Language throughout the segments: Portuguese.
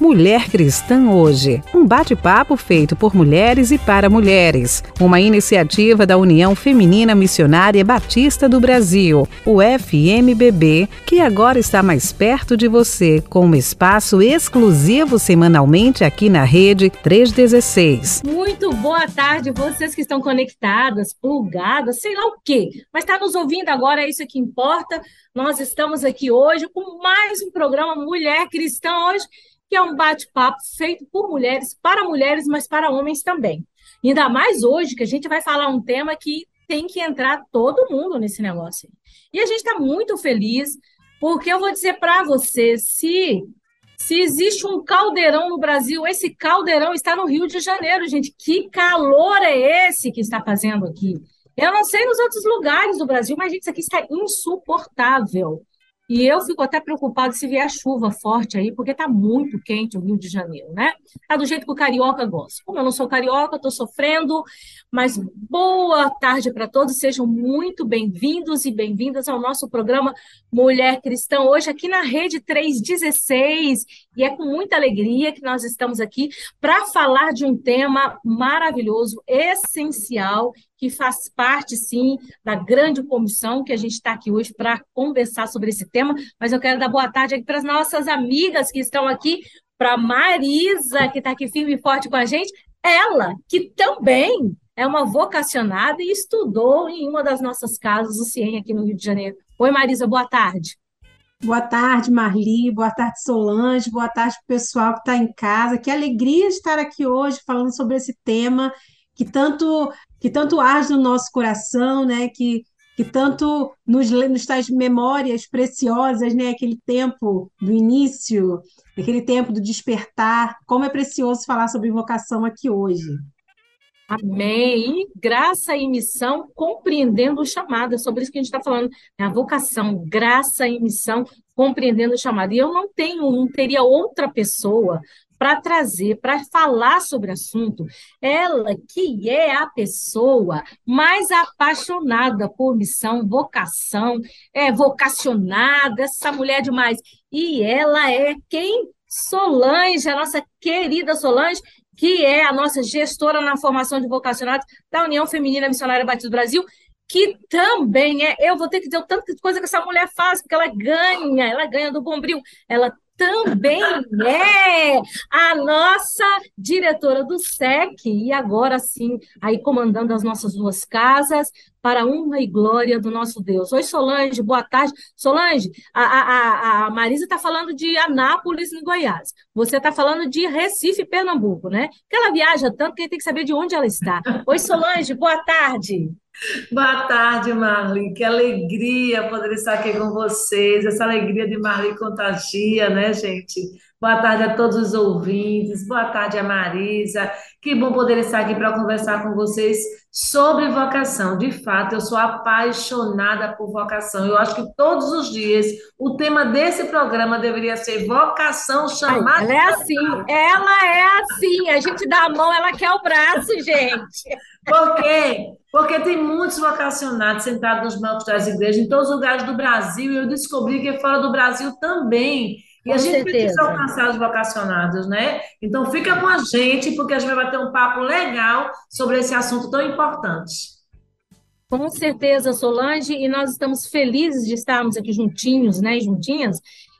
Mulher Cristã Hoje, um bate-papo feito por mulheres e para mulheres, uma iniciativa da União Feminina Missionária Batista do Brasil, o FMBB, que agora está mais perto de você, com um espaço exclusivo semanalmente aqui na rede 316. Muito boa tarde, vocês que estão conectadas, plugadas, sei lá o quê, mas está nos ouvindo agora, é isso que importa. Nós estamos aqui hoje com mais um programa Mulher Cristã Hoje que é um bate-papo feito por mulheres, para mulheres, mas para homens também. Ainda mais hoje, que a gente vai falar um tema que tem que entrar todo mundo nesse negócio. E a gente está muito feliz, porque eu vou dizer para você, se se existe um caldeirão no Brasil, esse caldeirão está no Rio de Janeiro, gente. Que calor é esse que está fazendo aqui? Eu não sei nos outros lugares do Brasil, mas gente, isso aqui está insuportável. E eu fico até preocupado se vier chuva forte aí, porque está muito quente o Rio de Janeiro, né? Tá do jeito que o carioca gosta. Como eu não sou carioca, estou sofrendo, mas boa tarde para todos, sejam muito bem-vindos e bem-vindas ao nosso programa Mulher Cristã, hoje aqui na Rede 316. E é com muita alegria que nós estamos aqui para falar de um tema maravilhoso, essencial que faz parte, sim, da grande comissão que a gente está aqui hoje para conversar sobre esse tema. Mas eu quero dar boa tarde aqui para as nossas amigas que estão aqui, para Marisa, que está aqui firme e forte com a gente, ela, que também é uma vocacionada e estudou em uma das nossas casas, o CIEM, aqui no Rio de Janeiro. Oi, Marisa, boa tarde. Boa tarde, Marli. Boa tarde, Solange. Boa tarde para o pessoal que está em casa. Que alegria estar aqui hoje falando sobre esse tema que tanto que tanto arde no nosso coração, né? Que que tanto nos, nos traz memórias preciosas, né? Aquele tempo do início, aquele tempo do despertar. Como é precioso falar sobre vocação aqui hoje. Amém. Graça e missão, compreendendo o chamado. É sobre isso que a gente está falando. Né? A vocação, graça e missão, compreendendo o chamado. E eu não tenho, não teria outra pessoa para trazer, para falar sobre o assunto, ela que é a pessoa mais apaixonada por missão, vocação, é vocacionada, essa mulher demais. E ela é quem? Solange, a nossa querida Solange, que é a nossa gestora na formação de vocacionados da União Feminina Missionária Batista do Brasil, que também é, eu vou ter que dizer o tanto de coisa que essa mulher faz, porque ela ganha, ela ganha do Bombril, ela também é a nossa diretora do SEC, e agora sim, aí comandando as nossas duas casas, para a honra e glória do nosso Deus. Oi, Solange, boa tarde. Solange, a, a, a Marisa está falando de Anápolis, no Goiás. Você está falando de Recife, Pernambuco, né? Que ela viaja tanto que tem que saber de onde ela está. Oi, Solange, boa tarde. Boa tarde, Marli. Que alegria poder estar aqui com vocês. Essa alegria de Marli contagia, né, gente? Boa tarde a todos os ouvintes. Boa tarde a Marisa. Que bom poder estar aqui para conversar com vocês sobre vocação. De fato, eu sou apaixonada por vocação. Eu acho que todos os dias o tema desse programa deveria ser vocação chamada. Ela é assim, ela é assim. A gente dá a mão, ela quer o braço, gente. Por quê? Porque tem muitos vocacionados sentados nos bancos das igrejas em todos os lugares do Brasil, e eu descobri que fora do Brasil também. E com a gente certeza. precisa alcançar os vocacionados, né? Então fica com a gente, porque a gente vai bater um papo legal sobre esse assunto tão importante. Com certeza, Solange, e nós estamos felizes de estarmos aqui juntinhos, né, juntinhas.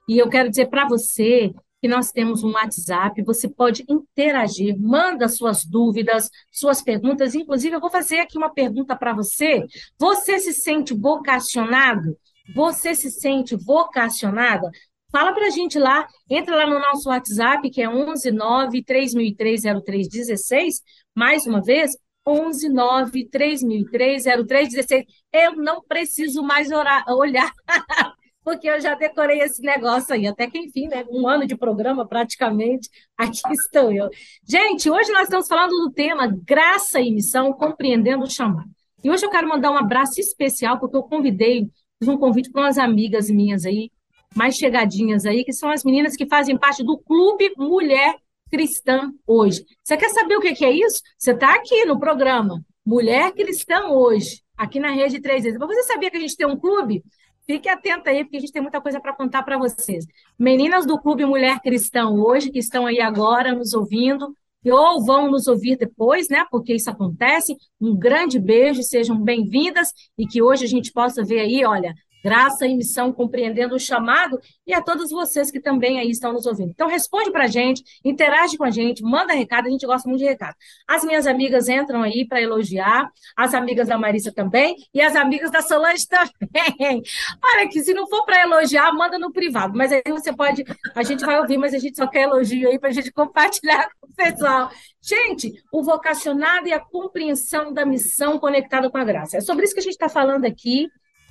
E eu quero dizer para você que nós temos um WhatsApp, você pode interagir, manda suas dúvidas, suas perguntas. Inclusive, eu vou fazer aqui uma pergunta para você. Você se sente vocacionado? Você se sente vocacionada? Fala para a gente lá, entra lá no nosso WhatsApp, que é 119 3003 0316, mais uma vez, 119 3003 0316. Eu não preciso mais orar, olhar porque eu já decorei esse negócio aí, até que enfim, né? Um ano de programa praticamente, aqui estou eu. Gente, hoje nós estamos falando do tema Graça e Missão, compreendendo o chamado. E hoje eu quero mandar um abraço especial, porque eu convidei, fiz um convite para umas amigas minhas aí, mais chegadinhas aí, que são as meninas que fazem parte do Clube Mulher Cristã Hoje. Você quer saber o que é isso? Você está aqui no programa Mulher Cristã Hoje, aqui na Rede 3 vezes. Mas você sabia que a gente tem um clube? Fique atenta aí, porque a gente tem muita coisa para contar para vocês. Meninas do Clube Mulher Cristão hoje, que estão aí agora nos ouvindo, ou vão nos ouvir depois, né? Porque isso acontece. Um grande beijo, sejam bem-vindas e que hoje a gente possa ver aí, olha, graça e missão, compreendendo o chamado, e a todos vocês que também aí estão nos ouvindo. Então, responde para a gente, interage com a gente, manda recado, a gente gosta muito de recado. As minhas amigas entram aí para elogiar, as amigas da Marisa também, e as amigas da Solange também. Olha que se não for para elogiar, manda no privado, mas aí você pode, a gente vai ouvir, mas a gente só quer elogio aí para a gente compartilhar com o pessoal. Gente, o vocacionado e a compreensão da missão conectada com a graça. É sobre isso que a gente está falando aqui.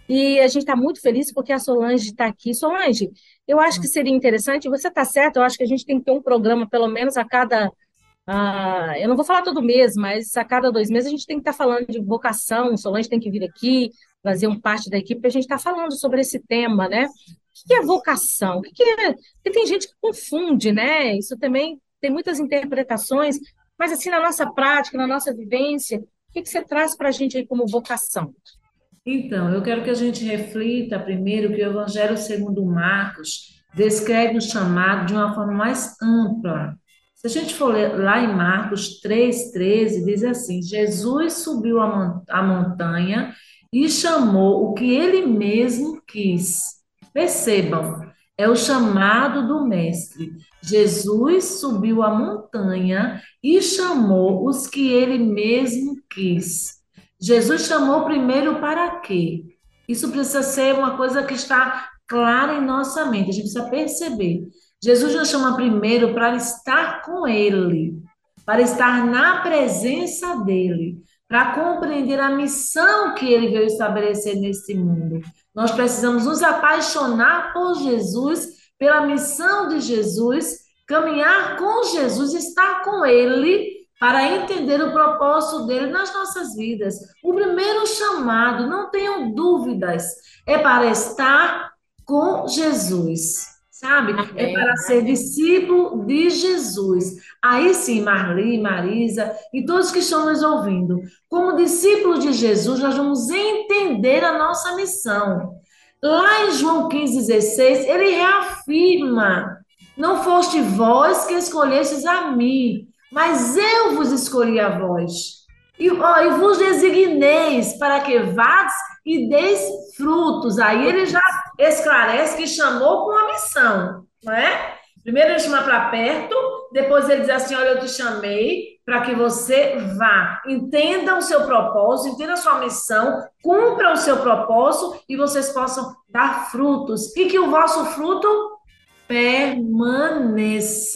E a gente está muito feliz porque a Solange está aqui. Solange, eu acho que seria interessante, você está certo, eu acho que a gente tem que ter um programa, pelo menos a cada. Uh, eu não vou falar todo mês, mas a cada dois meses a gente tem que estar tá falando de vocação. Solange tem que vir aqui, fazer um parte da equipe, a gente estar tá falando sobre esse tema, né? O que é vocação? O que é. Porque tem gente que confunde, né? Isso também tem muitas interpretações, mas assim, na nossa prática, na nossa vivência, o que, que você traz para a gente aí como vocação? Então, eu quero que a gente reflita primeiro que o Evangelho segundo Marcos descreve o chamado de uma forma mais ampla. Se a gente for ler lá em Marcos 3,13, diz assim: Jesus subiu a montanha e chamou o que ele mesmo quis. Percebam, é o chamado do Mestre. Jesus subiu a montanha e chamou os que ele mesmo quis. Jesus chamou primeiro para quê? Isso precisa ser uma coisa que está clara em nossa mente, a gente precisa perceber. Jesus nos chama primeiro para estar com Ele, para estar na presença dEle, para compreender a missão que Ele veio estabelecer nesse mundo. Nós precisamos nos apaixonar por Jesus, pela missão de Jesus, caminhar com Jesus, estar com Ele para entender o propósito dele nas nossas vidas. O primeiro chamado, não tenham dúvidas, é para estar com Jesus, sabe? É para ser discípulo de Jesus. Aí sim, Marli, Marisa e todos que estão nos ouvindo, como discípulo de Jesus, nós vamos entender a nossa missão. Lá em João 15,16, ele reafirma: Não foste vós que escolhestes a mim, mas eu vos escolhi a vós. E, ó, e vos designeis para que vades e deis frutos. Aí ele já esclarece que chamou com uma missão, não é? Primeiro ele chama para perto, depois ele diz assim: Olha, eu te chamei para que você vá, entenda o seu propósito, entenda a sua missão, cumpra o seu propósito e vocês possam dar frutos. E que o vosso fruto permaneça.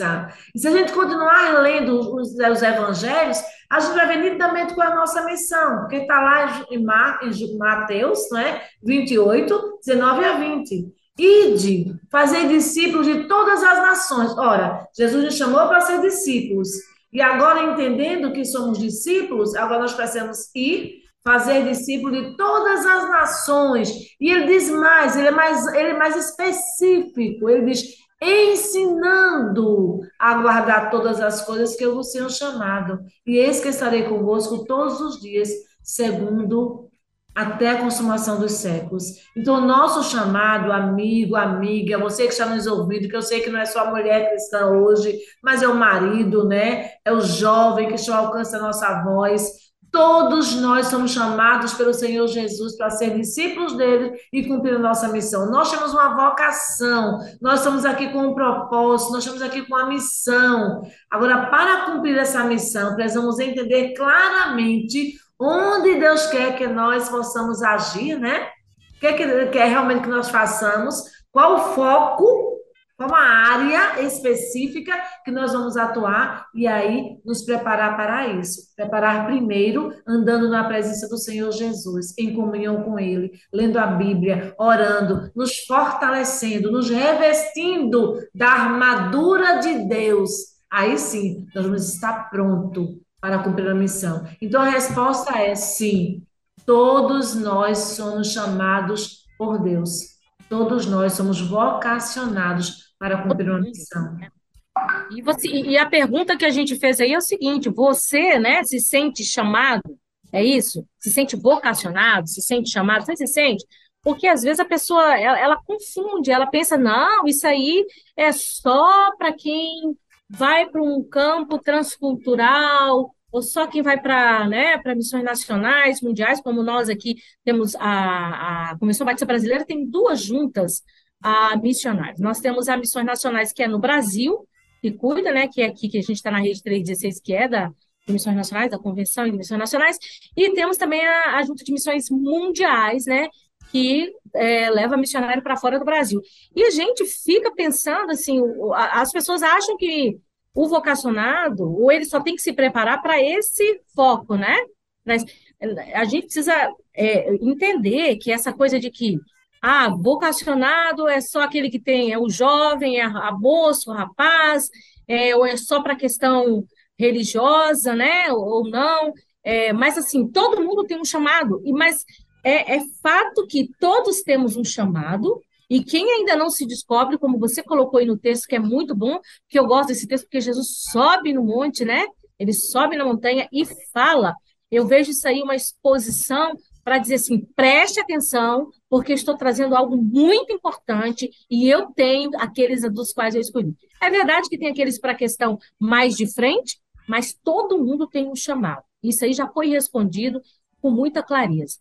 E se a gente continuar lendo os, os evangelhos, a gente vai ver nitidamente qual é a nossa missão, porque está lá em, Mar, em Mateus né, 28, 19 a 20. Ide, fazer discípulos de todas as nações. Ora, Jesus nos chamou para ser discípulos. E agora, entendendo que somos discípulos, agora nós precisamos ir fazer discípulos de todas as nações. E ele diz mais, ele é mais, ele é mais específico. Ele diz: ensinando a guardar todas as coisas que eu vos tenho chamado. E eis que estarei convosco todos os dias, segundo até a consumação dos séculos. Então, nosso chamado, amigo, amiga, você que está nos ouvindo, que eu sei que não é só a mulher cristã hoje, mas é o marido, né? É o jovem que está alcançando a nossa voz, Todos nós somos chamados pelo Senhor Jesus para ser discípulos dele e cumprir a nossa missão. Nós temos uma vocação, nós estamos aqui com um propósito, nós estamos aqui com uma missão. Agora, para cumprir essa missão, precisamos entender claramente onde Deus quer que nós possamos agir, né? O que, é que quer realmente que nós façamos, qual o foco uma área específica que nós vamos atuar e aí nos preparar para isso. Preparar primeiro andando na presença do Senhor Jesus, em comunhão com Ele, lendo a Bíblia, orando, nos fortalecendo, nos revestindo da armadura de Deus. Aí sim, nós vamos estar pronto para cumprir a missão. Então a resposta é sim. Todos nós somos chamados por Deus. Todos nós somos vocacionados para cumprir uma missão. E, você, e a pergunta que a gente fez aí é o seguinte: você, né, se sente chamado? É isso? Se sente vocacionado? Se sente chamado? Você se sente? porque às vezes a pessoa ela, ela confunde, ela pensa, não, isso aí é só para quem vai para um campo transcultural, ou só quem vai para né, missões nacionais, mundiais, como nós aqui temos a, a Comissão Batista Brasileira, tem duas juntas a missionários. Nós temos a Missões Nacionais, que é no Brasil, que cuida, né, que é aqui que a gente está na rede 316, que é da Missões Nacionais, da Convenção de Missões Nacionais, e temos também a, a Junta de Missões Mundiais, né, que é, leva missionário para fora do Brasil. E a gente fica pensando assim, as pessoas acham que o vocacionado, ou ele só tem que se preparar para esse foco, né? Mas a gente precisa é, entender que essa coisa de que ah, vocacionado é só aquele que tem, é o jovem, é a moço, o rapaz, é, ou é só para questão religiosa, né? Ou não. É, mas assim, todo mundo tem um chamado, e mas é, é fato que todos temos um chamado, e quem ainda não se descobre, como você colocou aí no texto, que é muito bom, que eu gosto desse texto, porque Jesus sobe no monte, né? Ele sobe na montanha e fala. Eu vejo isso aí uma exposição para dizer assim: preste atenção, porque estou trazendo algo muito importante e eu tenho aqueles dos quais eu escolhi. É verdade que tem aqueles para a questão mais de frente, mas todo mundo tem um chamado. Isso aí já foi respondido com muita clareza.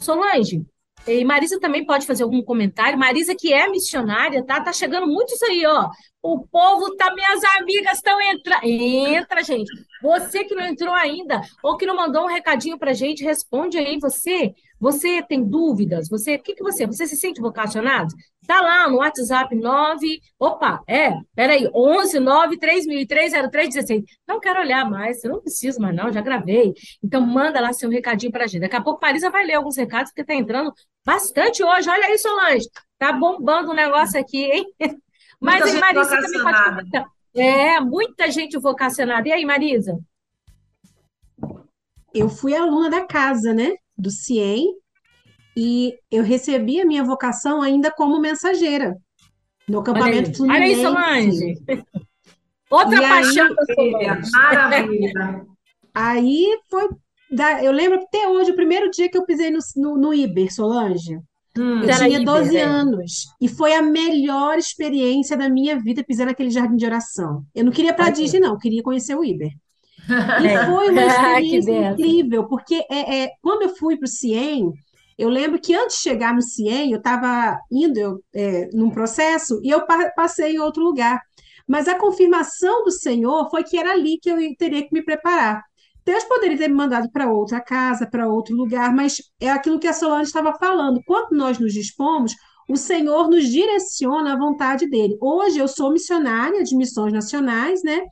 Solange, e Marisa também pode fazer algum comentário. Marisa, que é missionária, tá? Tá chegando muito isso aí, ó. O povo tá, minhas amigas estão entrando. Entra, gente. Você que não entrou ainda, ou que não mandou um recadinho pra gente, responde aí. Você, você tem dúvidas? Você, o que que você, você se sente vocacionado? Tá lá no WhatsApp 9, opa, é, peraí, 11 9 3003 0316. Não quero olhar mais, eu não preciso mais não, já gravei. Então manda lá seu recadinho pra gente. Daqui a pouco Marisa vai ler alguns recados, porque tá entrando bastante hoje. Olha aí, Solange, tá bombando o negócio aqui, hein? Mas Muita aí, Marisa também pode comentar. É, muita gente vocacionada. E aí, Marisa? Eu fui aluna da casa, né? Do CIEM, e eu recebi a minha vocação ainda como mensageira no acampamento Olha aí, Olha aí Solange. Outra e paixão aí, da Solange. Maravilha. Aí foi. Da, eu lembro até hoje, o primeiro dia que eu pisei no, no, no Iber, Solange. Hum, eu tinha 12 Iber, é. anos. É. E foi a melhor experiência da minha vida pisar naquele jardim de oração. Eu não queria para a Disney, não, eu queria conhecer o Iber. E é. foi uma experiência incrível, porque é, é, quando eu fui para o CIEM, eu lembro que antes de chegar no CIEM, eu estava indo eu, é, num processo e eu pa passei em outro lugar. Mas a confirmação do Senhor foi que era ali que eu teria que me preparar. Deus poderia ter me mandado para outra casa, para outro lugar, mas é aquilo que a Solange estava falando. Quando nós nos dispomos, o Senhor nos direciona à vontade dele. Hoje eu sou missionária de missões nacionais, né?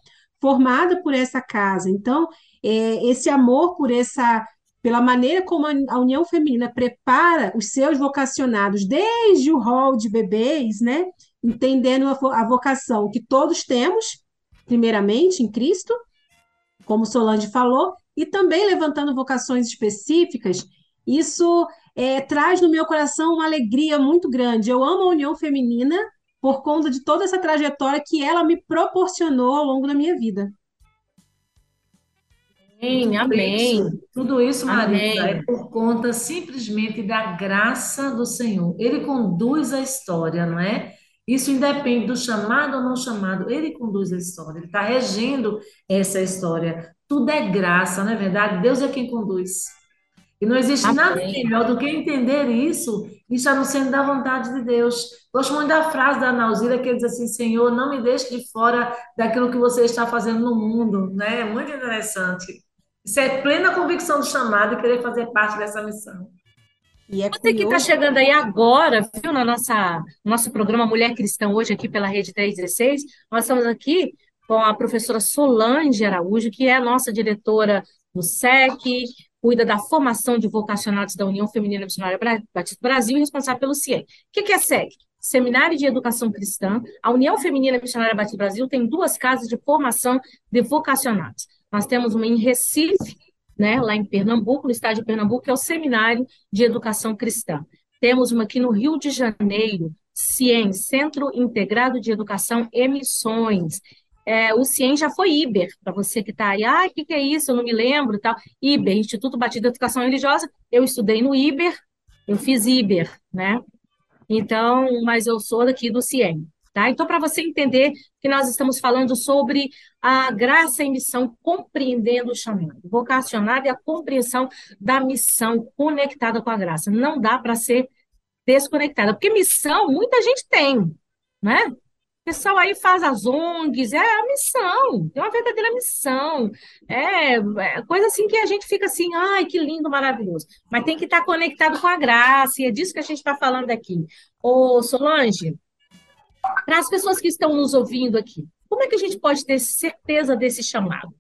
Formada por essa casa. Então, é, esse amor por essa pela maneira como a União Feminina prepara os seus vocacionados desde o rol de bebês, né? entendendo a vocação que todos temos, primeiramente em Cristo, como Solange falou, e também levantando vocações específicas, isso é, traz no meu coração uma alegria muito grande. Eu amo a União Feminina por conta de toda essa trajetória que ela me proporcionou ao longo da minha vida. Amém, amém. Isso, tudo isso, Maria, é por conta simplesmente da graça do Senhor. Ele conduz a história, não é? Isso independe do chamado ou não chamado, ele conduz a história, ele está regendo essa história. Tudo é graça, não é verdade? Deus é quem conduz. E não existe amém. nada melhor do que entender isso e estar no centro da vontade de Deus. Gosto muito da frase da Nauzira que diz assim: Senhor, não me deixe de fora daquilo que você está fazendo no mundo. Né? É muito interessante. Isso é plena convicção do chamado e querer fazer parte dessa missão. E é Você que está chegando aí agora, viu, no nossa, nosso programa Mulher Cristã, hoje aqui pela Rede 316, nós estamos aqui com a professora Solange Araújo, que é a nossa diretora do SEC, cuida da formação de vocacionados da União Feminina Missionária Batista Brasil e responsável pelo CIE. O que é SEC? Seminário de Educação Cristã. A União Feminina Missionária Batista Brasil tem duas casas de formação de vocacionados. Nós temos uma em Recife, né, lá em Pernambuco, no estado de Pernambuco, que é o Seminário de Educação Cristã. Temos uma aqui no Rio de Janeiro, CIEM, Centro Integrado de Educação e Missões. É, o CIEM já foi IBER, para você que está aí, ah, o que, que é isso? Eu não me lembro tal. IBER, Instituto Batista de Educação Religiosa, eu estudei no IBER, Eu fiz Iber, né? Então, mas eu sou daqui do CIEM. Tá? Então, para você entender que nós estamos falando sobre a graça e missão, compreendendo o chamado, vocacionado e a compreensão da missão conectada com a graça. Não dá para ser desconectada, porque missão muita gente tem, né? O pessoal aí faz as ONGs, é a missão, é uma verdadeira missão. É, é, coisa assim que a gente fica assim, ai, que lindo, maravilhoso. Mas tem que estar conectado com a graça, e é disso que a gente está falando aqui. Ô, Solange, para as pessoas que estão nos ouvindo aqui, como é que a gente pode ter certeza desse chamado?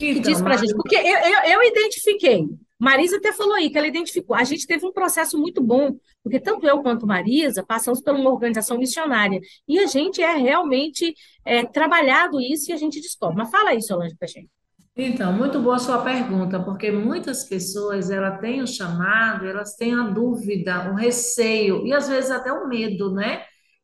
Então, que diz para a gente? Porque eu, eu, eu identifiquei, Marisa até falou aí que ela identificou. A gente teve um processo muito bom, porque tanto eu quanto Marisa passamos por uma organização missionária. E a gente é realmente é, trabalhado isso e a gente descobre. Mas fala aí, Solange, para a gente. Então, muito boa sua pergunta, porque muitas pessoas ela têm o chamado, elas têm a dúvida, o receio e às vezes até o medo, né?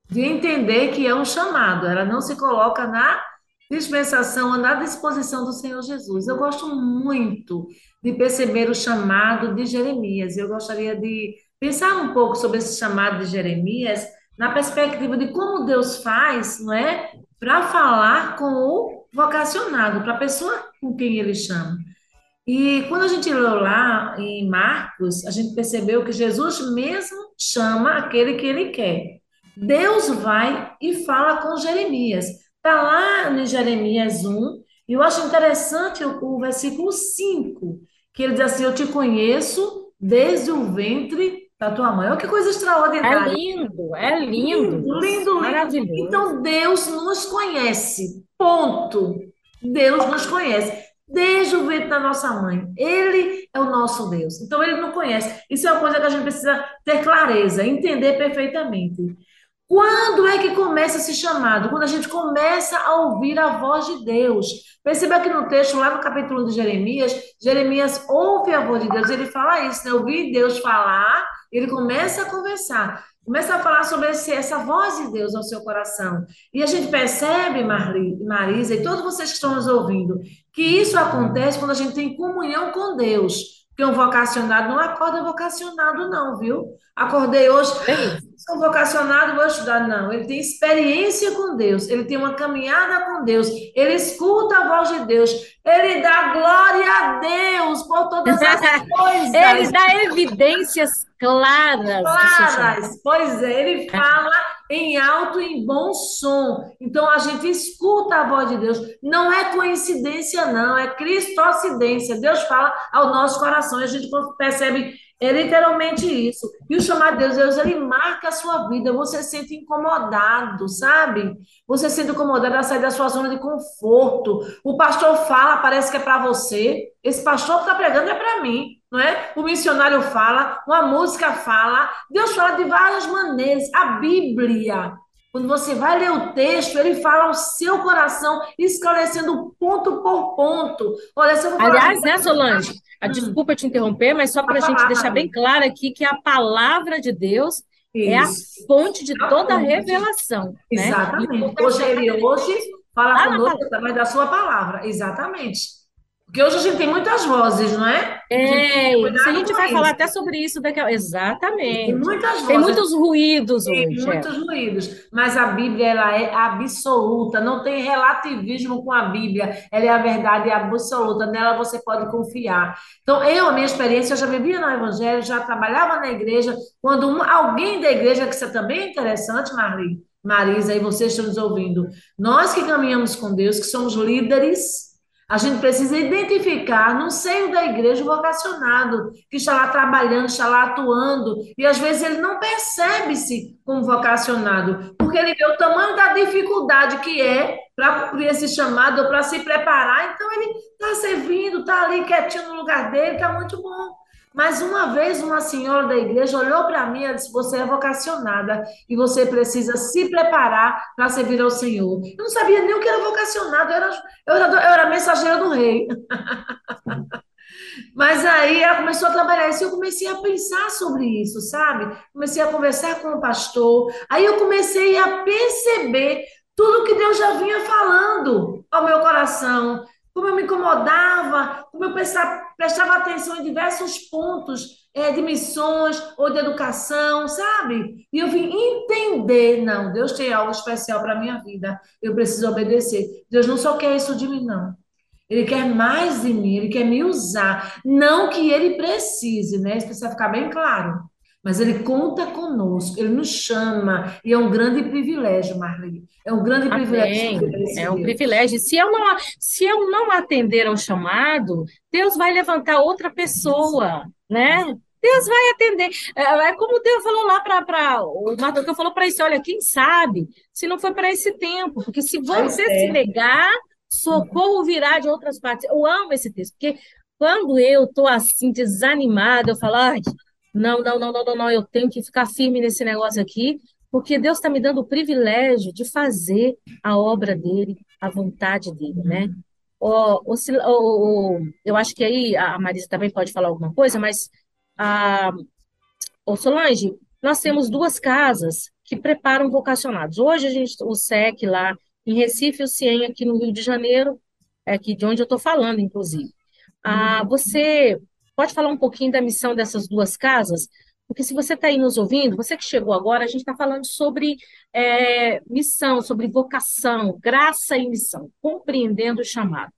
De entender que é um chamado. Ela não se coloca na dispensação, na disposição do Senhor Jesus. Eu gosto muito de perceber o chamado de Jeremias. Eu gostaria de pensar um pouco sobre esse chamado de Jeremias na perspectiva de como Deus faz, não é, para falar com o vocacionado, para a pessoa com quem ele chama. E quando a gente leu lá em Marcos, a gente percebeu que Jesus mesmo chama aquele que ele quer. Deus vai e fala com Jeremias. Está lá em Jeremias 1, e eu acho interessante o, o versículo 5, que ele diz assim: Eu te conheço desde o ventre da tua mãe. Olha que coisa extraordinária. É lindo, é lindo. Lindo, lindo, lindo. Então Deus nos conhece. Ponto. Deus nos conhece. Desde o ventre da nossa mãe. Ele é o nosso Deus. Então ele não conhece. Isso é uma coisa que a gente precisa ter clareza, entender perfeitamente. Quando é que começa esse chamado? Quando a gente começa a ouvir a voz de Deus. Perceba que no texto, lá no capítulo de Jeremias, Jeremias ouve a voz de Deus, ele fala isso, né? Ouvir Deus falar, ele começa a conversar, começa a falar sobre esse, essa voz de Deus ao seu coração. E a gente percebe, Marli, Marisa, e todos vocês que estão nos ouvindo, que isso acontece quando a gente tem comunhão com Deus. Porque um vocacionado não acorda vocacionado, não, viu? Acordei hoje, sou vocacionado, vou estudar. Não, ele tem experiência com Deus, ele tem uma caminhada com Deus, ele escuta a voz de Deus, ele dá glória a Deus por todas as coisas. ele dá evidências claras. Claras, pois é, ele fala em alto e em bom som. Então a gente escuta a voz de Deus. Não é coincidência, não, é cristocidência. Deus fala ao nosso coração e a gente percebe é literalmente isso. E o chamado de Deus, Deus, ele marca a sua vida. Você se sente incomodado, sabe? Você se sente incomodado a sair da sua zona de conforto. O pastor fala, parece que é para você. Esse pastor que está pregando é para mim, não é? O missionário fala, uma música fala. Deus fala de várias maneiras. A Bíblia, quando você vai ler o texto, ele fala ao seu coração, esclarecendo ponto por ponto. Olha, se eu vou Aliás, né, Solange? A hum. desculpa te interromper, mas só para a gente deixar bem claro aqui que a palavra de Deus Isso. é a fonte de toda a revelação. Né? Exatamente. Né? Hoje ele hoje fala conosco através da sua palavra. Exatamente. Porque hoje a gente tem muitas vozes, não é? É, a, a gente vai isso. falar até sobre isso daqui a... Exatamente. Tem muitas vozes. Tem muitos ruídos tem hoje. Tem é. muitos é. ruídos. Mas a Bíblia, ela é absoluta, não tem relativismo com a Bíblia. Ela é a verdade absoluta, nela você pode confiar. Então, eu, a minha experiência, eu já vivia no Evangelho, já trabalhava na igreja. Quando um, alguém da igreja, que isso é também interessante, Marli, Marisa, e vocês estão nos ouvindo, nós que caminhamos com Deus, que somos líderes a gente precisa identificar no seio da igreja o vocacionado, que está lá trabalhando, está lá atuando, e às vezes ele não percebe-se como vocacionado, porque ele vê o tamanho da dificuldade que é para cumprir esse chamado, para se preparar, então ele está servindo, está ali quietinho no lugar dele, está muito bom. Mas uma vez uma senhora da igreja olhou para mim e disse: Você é vocacionada e você precisa se preparar para servir ao Senhor. Eu não sabia nem o que era vocacionado, eu era, eu era, eu era mensageira do rei. Mas aí ela começou a trabalhar isso, eu comecei a pensar sobre isso, sabe? Comecei a conversar com o pastor, aí eu comecei a perceber tudo que Deus já vinha falando ao meu coração, como eu me incomodava, como eu prestava, prestava atenção em diversos pontos é, de missões ou de educação, sabe? E eu vim entender, não, Deus tem algo especial para a minha vida, eu preciso obedecer. Deus não só quer isso de mim, não. Ele quer mais de mim, ele quer me usar. Não que ele precise, né? Isso precisa ficar bem claro. Mas ele conta conosco, ele nos chama, e é um grande privilégio, Marli. É um grande Amém. privilégio. É um privilégio. Se eu, não, se eu não atender ao chamado, Deus vai levantar outra pessoa, né? Deus vai atender. É, é como Deus falou lá para o Mardoqueu falou para isso: olha, quem sabe se não foi para esse tempo, porque se você se negar, socorro virá de outras partes. Eu amo esse texto, porque quando eu estou assim, desanimada, eu falo, ai, não, não, não, não, não, eu tenho que ficar firme nesse negócio aqui, porque Deus está me dando o privilégio de fazer a obra dele, a vontade dele, né? O, o, eu acho que aí a Marisa também pode falar alguma coisa, mas a, o Solange, nós temos duas casas que preparam vocacionados. Hoje a gente, o SEC lá em Recife, o CIEM aqui no Rio de Janeiro, é aqui de onde eu estou falando, inclusive. Ah, você Pode falar um pouquinho da missão dessas duas casas? Porque se você está aí nos ouvindo, você que chegou agora, a gente está falando sobre é, missão, sobre vocação, graça e missão, compreendendo o chamado.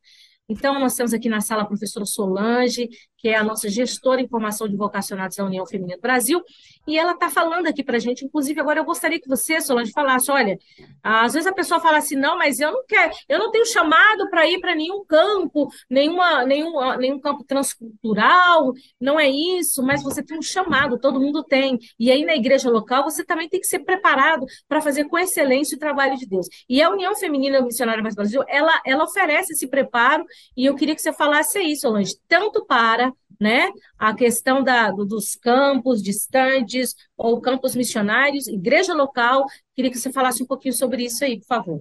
Então, nós temos aqui na sala a professora Solange, que é a nossa gestora em formação de vocacionados da União Feminina do Brasil, e ela está falando aqui para a gente, inclusive, agora eu gostaria que você, Solange, falasse, olha, às vezes a pessoa fala assim, não, mas eu não quero, eu não tenho chamado para ir para nenhum campo, nenhuma, nenhum, nenhum campo transcultural, não é isso, mas você tem um chamado, todo mundo tem, e aí na igreja local você também tem que ser preparado para fazer com excelência o trabalho de Deus. E a União Feminina Missionária do Brasil, ela, ela oferece esse preparo, e eu queria que você falasse isso, Solange, tanto para né? A questão da, dos campos distantes ou campos missionários, igreja local. Queria que você falasse um pouquinho sobre isso aí, por favor.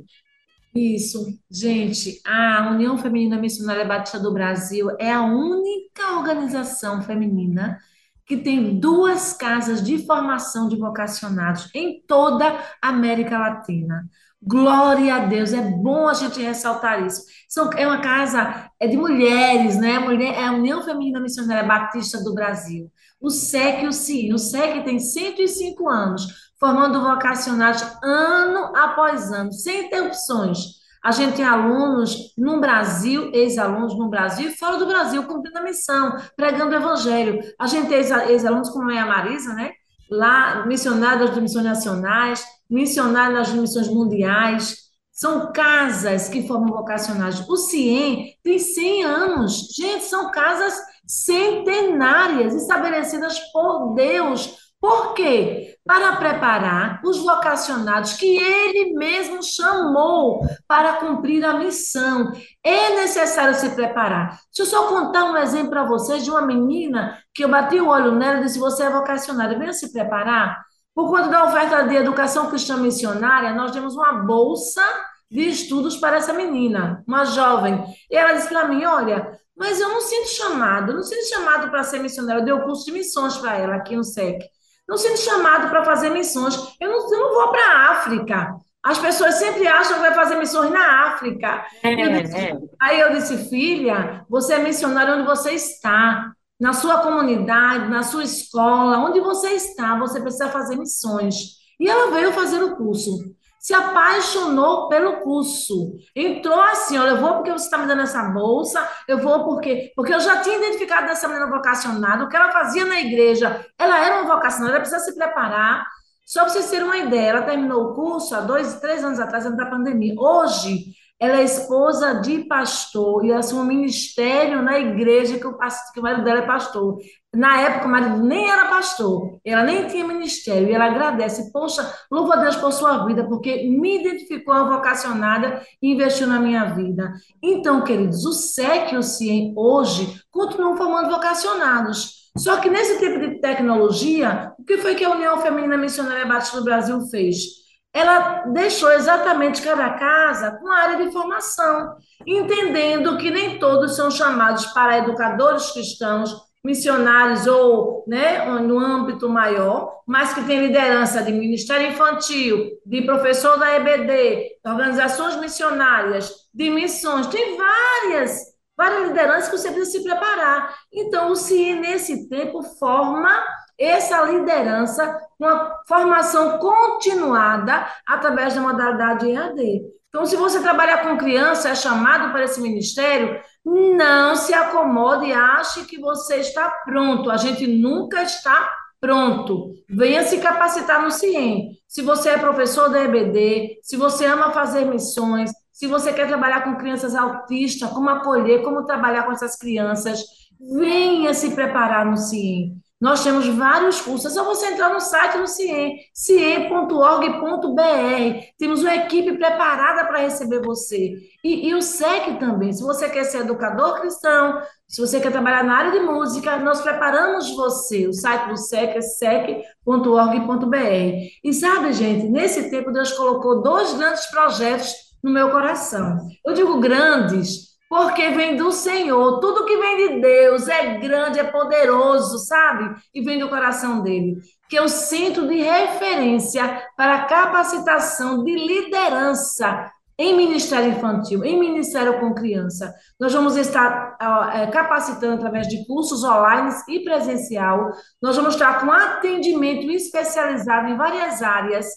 Isso, gente, a União Feminina Missionária Batista do Brasil é a única organização feminina que tem duas casas de formação de vocacionados em toda a América Latina. Glória a Deus, é bom a gente ressaltar isso. São, é uma casa é de mulheres, né? Mulher, é a União Feminina Missionária Batista do Brasil. O SEC e o CI. O SEC tem 105 anos, formando vocacionados ano após ano, sem interrupções. A gente tem alunos no Brasil, ex-alunos no Brasil e fora do Brasil, cumprindo a missão, pregando o evangelho. A gente tem ex-alunos como é a Marisa, né? Lá, missionários de missões nacionais, missionários nas missões mundiais, são casas que formam vocacionais. O CIEM tem 100 anos. Gente, são casas centenárias, estabelecidas por Deus. Por quê? Para preparar os vocacionados que ele mesmo chamou para cumprir a missão. É necessário se preparar. Deixa eu só contar um exemplo para vocês de uma menina que eu bati o olho nela e disse: Você é vocacionada, venha se preparar. Por conta da oferta de educação cristã missionária, nós temos uma bolsa de estudos para essa menina, uma jovem. E ela disse para mim: Olha, mas eu não sinto chamado, não sinto chamado para ser missionária. Eu dei o curso de missões para ela aqui no SEC. Não sinto chamado para fazer missões. Eu não, eu não vou para a África. As pessoas sempre acham que vai fazer missões na África. É, eu disse, é. Aí eu disse, filha, você é missionária onde você está na sua comunidade, na sua escola, onde você está, você precisa fazer missões. E ela veio fazer o curso. Se apaixonou pelo curso. Entrou assim, olha, eu vou porque você está me dando essa bolsa, eu vou porque... Porque eu já tinha identificado essa menina vocacionada, o que ela fazia na igreja, ela era uma vocacionada, ela precisa se preparar. Só para vocês terem uma ideia, ela terminou o curso há dois, três anos atrás, antes da pandemia. Hoje, ela é esposa de pastor e assume um ministério na igreja que o, que o marido dela é pastor. Na época, o marido nem era pastor, ela nem tinha ministério, e ela agradece. Poxa, louva a Deus por sua vida, porque me identificou a vocacionada e investiu na minha vida. Então, queridos, o SEC e o CIEM hoje continuam formando vocacionados. Só que nesse tipo de tecnologia, o que foi que a União Feminina Missionária Batista do Brasil fez? Ela deixou exatamente cada casa com área de formação, entendendo que nem todos são chamados para educadores cristãos missionários ou né, no âmbito maior, mas que tem liderança de Ministério Infantil, de professor da EBD, organizações missionárias, de missões, tem várias, várias lideranças que você precisa se preparar. Então, o CIE, nesse tempo, forma essa liderança com a formação continuada através da modalidade EAD. Então, se você trabalhar com criança, é chamado para esse ministério, não se acomode e ache que você está pronto. A gente nunca está pronto. Venha se capacitar no CIEM. Se você é professor da EBD, se você ama fazer missões, se você quer trabalhar com crianças autistas, como acolher, como trabalhar com essas crianças, venha se preparar no CIEM. Nós temos vários cursos. É só você entrar no site do CIEM, ciem.org.br. Temos uma equipe preparada para receber você. E, e, o SEC também. Se você quer ser educador cristão, se você quer trabalhar na área de música, nós preparamos você. O site do SEC é sec.org.br. E sabe, gente, nesse tempo Deus colocou dois grandes projetos no meu coração. Eu digo grandes porque vem do Senhor. Tudo que vem de Deus é grande, é poderoso, sabe? E vem do coração dele. Que eu sinto de referência para capacitação de liderança em ministério infantil, em ministério com criança. Nós vamos estar é, capacitando através de cursos online e presencial. Nós vamos estar com atendimento especializado em várias áreas.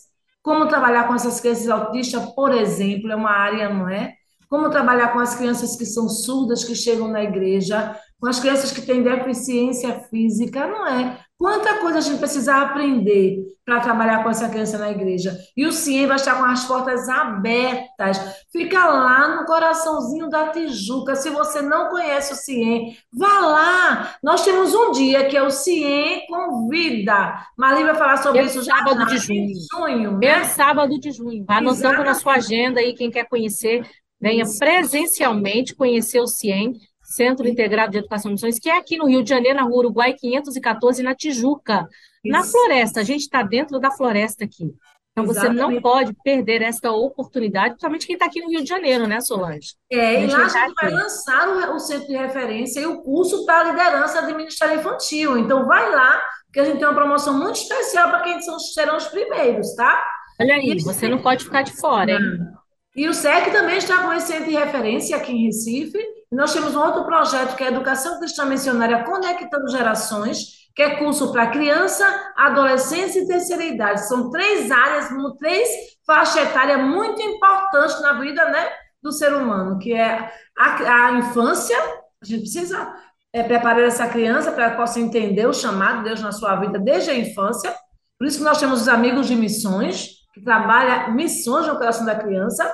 Como trabalhar com essas crianças autistas, por exemplo, é uma área, não é? Como trabalhar com as crianças que são surdas, que chegam na igreja, com as crianças que têm deficiência física, não é? Quanta coisa a gente precisa aprender para trabalhar com essa criança na igreja. E o CIEM vai estar com as portas abertas. Fica lá no coraçãozinho da Tijuca. Se você não conhece o CIEM, vá lá. Nós temos um dia que é o CIEM Convida. Marli vai falar sobre Pelo isso já sábado de junho. junho né? sábado de junho. Anotando na sua agenda aí, quem quer conhecer. Venha presencialmente conhecer o CIEM, Centro Integrado de Educação e Missões, que é aqui no Rio de Janeiro, na rua Uruguai 514, na Tijuca, Isso. na floresta. A gente está dentro da floresta aqui. Então, você Exatamente. não pode perder esta oportunidade, principalmente quem está aqui no Rio de Janeiro, né, Solange? É, e lá a gente vai lançar o, centro de referência e o curso para liderança de Ministério Infantil. Então, vai lá, que a gente tem uma promoção muito especial para quem são, serão os primeiros, tá? Olha aí, você não pode ficar de fora, hein? E o SEC também está com esse centro de referência aqui em Recife. Nós temos um outro projeto que é Educação Cristã Missionária Conectando Gerações, que é curso para criança, adolescência e terceira idade. São três áreas, três faixas etárias muito importantes na vida né, do ser humano, que é a, a infância, a gente precisa é, preparar essa criança para que possa entender o chamado de Deus na sua vida desde a infância. Por isso que nós temos os amigos de missões, que trabalha missões no coração da criança,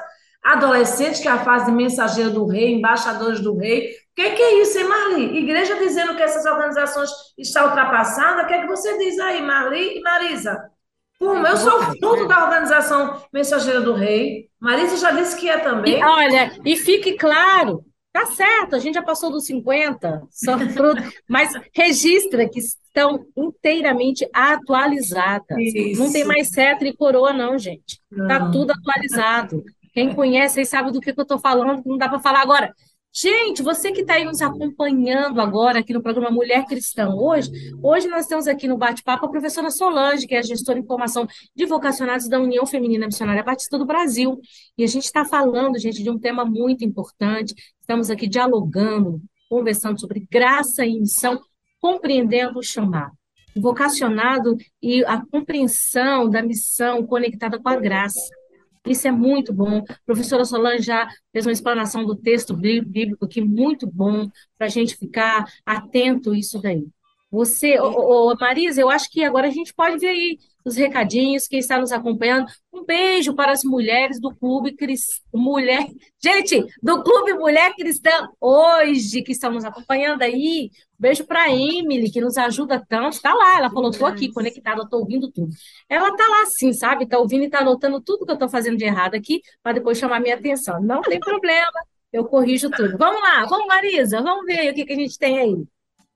adolescente, que é a fase de mensageiro do rei, embaixadores do rei. O que, que, é isso, hein, Marli? Igreja dizendo que essas organizações estão ultrapassadas. O que é que você diz aí, Marli e Marisa? Como? Eu sou fruto da organização Mensageira do Rei. Marisa já disse que é também. E, olha, e fique claro, tá certo, a gente já passou dos 50, só fruto, mas registra que estão inteiramente atualizadas. Isso. Não tem mais cetro e coroa, não, gente. Está tudo atualizado. Quem conhece aí sabe do que, que eu estou falando, não dá para falar agora. Gente, você que está aí nos acompanhando agora aqui no programa Mulher Cristã hoje, hoje nós temos aqui no bate-papo a professora Solange, que é gestora de formação de vocacionados da União Feminina Missionária Batista do Brasil. E a gente está falando, gente, de um tema muito importante. Estamos aqui dialogando, conversando sobre graça e missão, compreendendo o chamado. O vocacionado e a compreensão da missão conectada com a graça. Isso é muito bom. A professora Solange já fez uma explanação do texto bíblico aqui, muito bom, para a gente ficar atento a isso daí. Você, ô, ô, Marisa, eu acho que agora a gente pode ver aí os recadinhos, quem está nos acompanhando. Um beijo para as mulheres do Clube Cristã. Mulher... Gente, do Clube Mulher Cristã hoje, que estão nos acompanhando aí. Um beijo para a Emily, que nos ajuda tanto. Está lá, ela falou: estou aqui conectada, estou ouvindo tudo. Ela está lá sim, sabe? Está ouvindo e está anotando tudo que eu estou fazendo de errado aqui, para depois chamar minha atenção. Não tem problema, eu corrijo tudo. Vamos lá, vamos, Marisa, vamos ver o que, que a gente tem aí.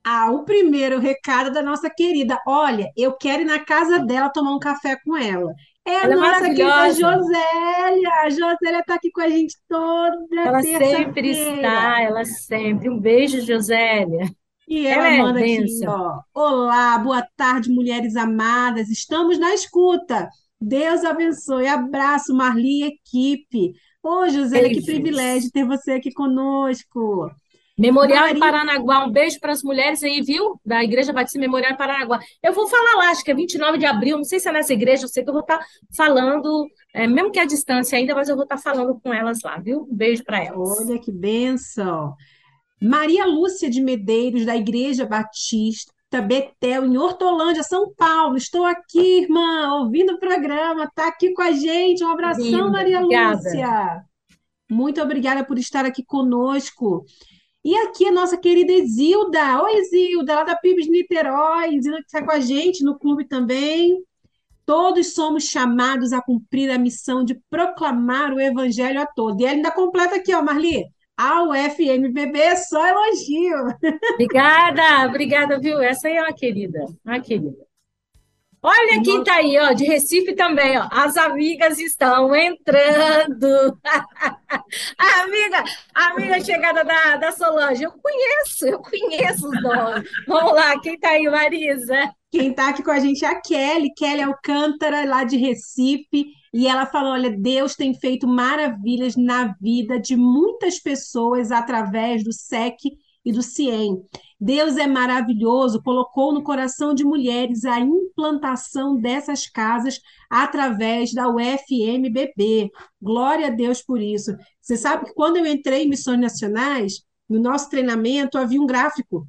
Ah, o primeiro recado da nossa querida. Olha, eu quero ir na casa dela tomar um café com ela. É a é nossa querida maravilhosa. Josélia. A Josélia está aqui com a gente toda Ela sempre está, ela sempre. Um beijo, Josélia. E ela, ela é manda é aqui, ó. Olá, boa tarde, mulheres amadas. Estamos na escuta. Deus abençoe. Abraço, Marli e equipe. Ô, José, que privilégio ter você aqui conosco. Memorial Maria... em Paranaguá, um beijo para as mulheres aí, viu? Da Igreja Batista Memorial em Paranaguá. Eu vou falar lá, acho que é 29 de abril, não sei se é nessa igreja, eu sei que eu vou estar tá falando, é, mesmo que a distância ainda, mas eu vou estar tá falando com elas lá, viu? Um beijo para elas. Olha que benção. Maria Lúcia de Medeiros, da Igreja Batista Betel, em Hortolândia, São Paulo. Estou aqui, irmã, ouvindo o programa, está aqui com a gente. Um abração, Linda, Maria obrigada. Lúcia. Muito obrigada por estar aqui conosco. E aqui a nossa querida Exilda. Oi, Exilda, lá da PIBs Niterói. Exilda que está com a gente no clube também. Todos somos chamados a cumprir a missão de proclamar o evangelho a todos. E ela ainda completa aqui, ó, Marli. Ao FMBB é só elogio. Obrigada, obrigada, viu? Essa aí é uma querida, uma querida. Olha quem está aí, ó, de Recife também, ó. As amigas estão entrando. a amiga, a amiga chegada da, da Solange, eu conheço, eu conheço os nomes. Vamos lá, quem está aí, Marisa? Quem está aqui com a gente é a Kelly, Kelly Alcântara, lá de Recife. E ela falou: olha, Deus tem feito maravilhas na vida de muitas pessoas através do SEC e do CIEM. Deus é maravilhoso, colocou no coração de mulheres a implantação dessas casas através da UFMBB. Glória a Deus por isso. Você sabe que quando eu entrei em Missões Nacionais, no nosso treinamento havia um gráfico.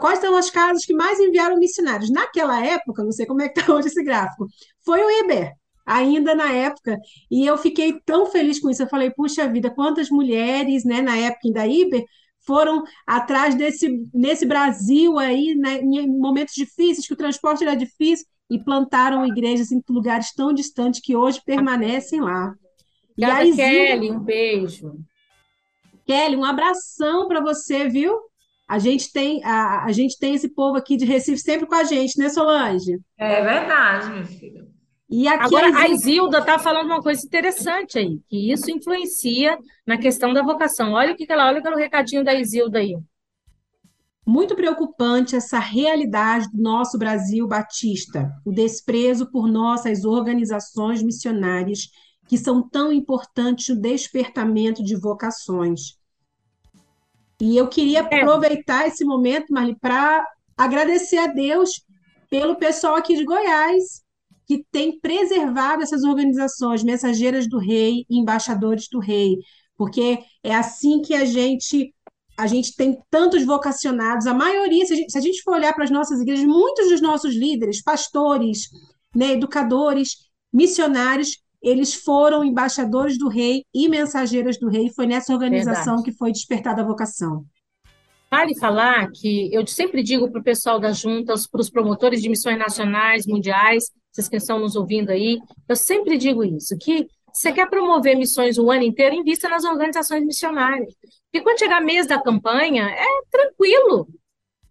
Quais são as casas que mais enviaram missionários? Naquela época, não sei como é que está hoje esse gráfico, foi o Iber, ainda na época. E eu fiquei tão feliz com isso. Eu falei, puxa vida, quantas mulheres, né, na época da Iber, foram atrás desse nesse Brasil aí, né, em momentos difíceis, que o transporte era difícil, e plantaram igrejas em lugares tão distantes que hoje permanecem lá. E aí, Kelly, um beijo. Kelly, um abração para você, viu? A gente tem a, a gente tem esse povo aqui de Recife sempre com a gente, né, Solange? É verdade, meu filho. E aqui Agora, a Isilda está falando uma coisa interessante aí, que isso influencia na questão da vocação. Olha o que ela, olha o recadinho da Isilda aí. Muito preocupante essa realidade do nosso Brasil batista, o desprezo por nossas organizações missionárias, que são tão importantes no despertamento de vocações. E eu queria é. aproveitar esse momento, Marli, para agradecer a Deus pelo pessoal aqui de Goiás, que tem preservado essas organizações, mensageiras do rei e embaixadores do rei, porque é assim que a gente a gente tem tantos vocacionados, a maioria, se a gente, se a gente for olhar para as nossas igrejas, muitos dos nossos líderes, pastores, né, educadores, missionários, eles foram embaixadores do rei e mensageiras do rei, foi nessa organização Verdade. que foi despertada a vocação. Vale falar que eu sempre digo para o pessoal das juntas, para os promotores de missões nacionais, mundiais, vocês que estão nos ouvindo aí, eu sempre digo isso, que você quer promover missões o ano inteiro, invista nas organizações missionárias. Porque quando chegar mês da campanha, é tranquilo.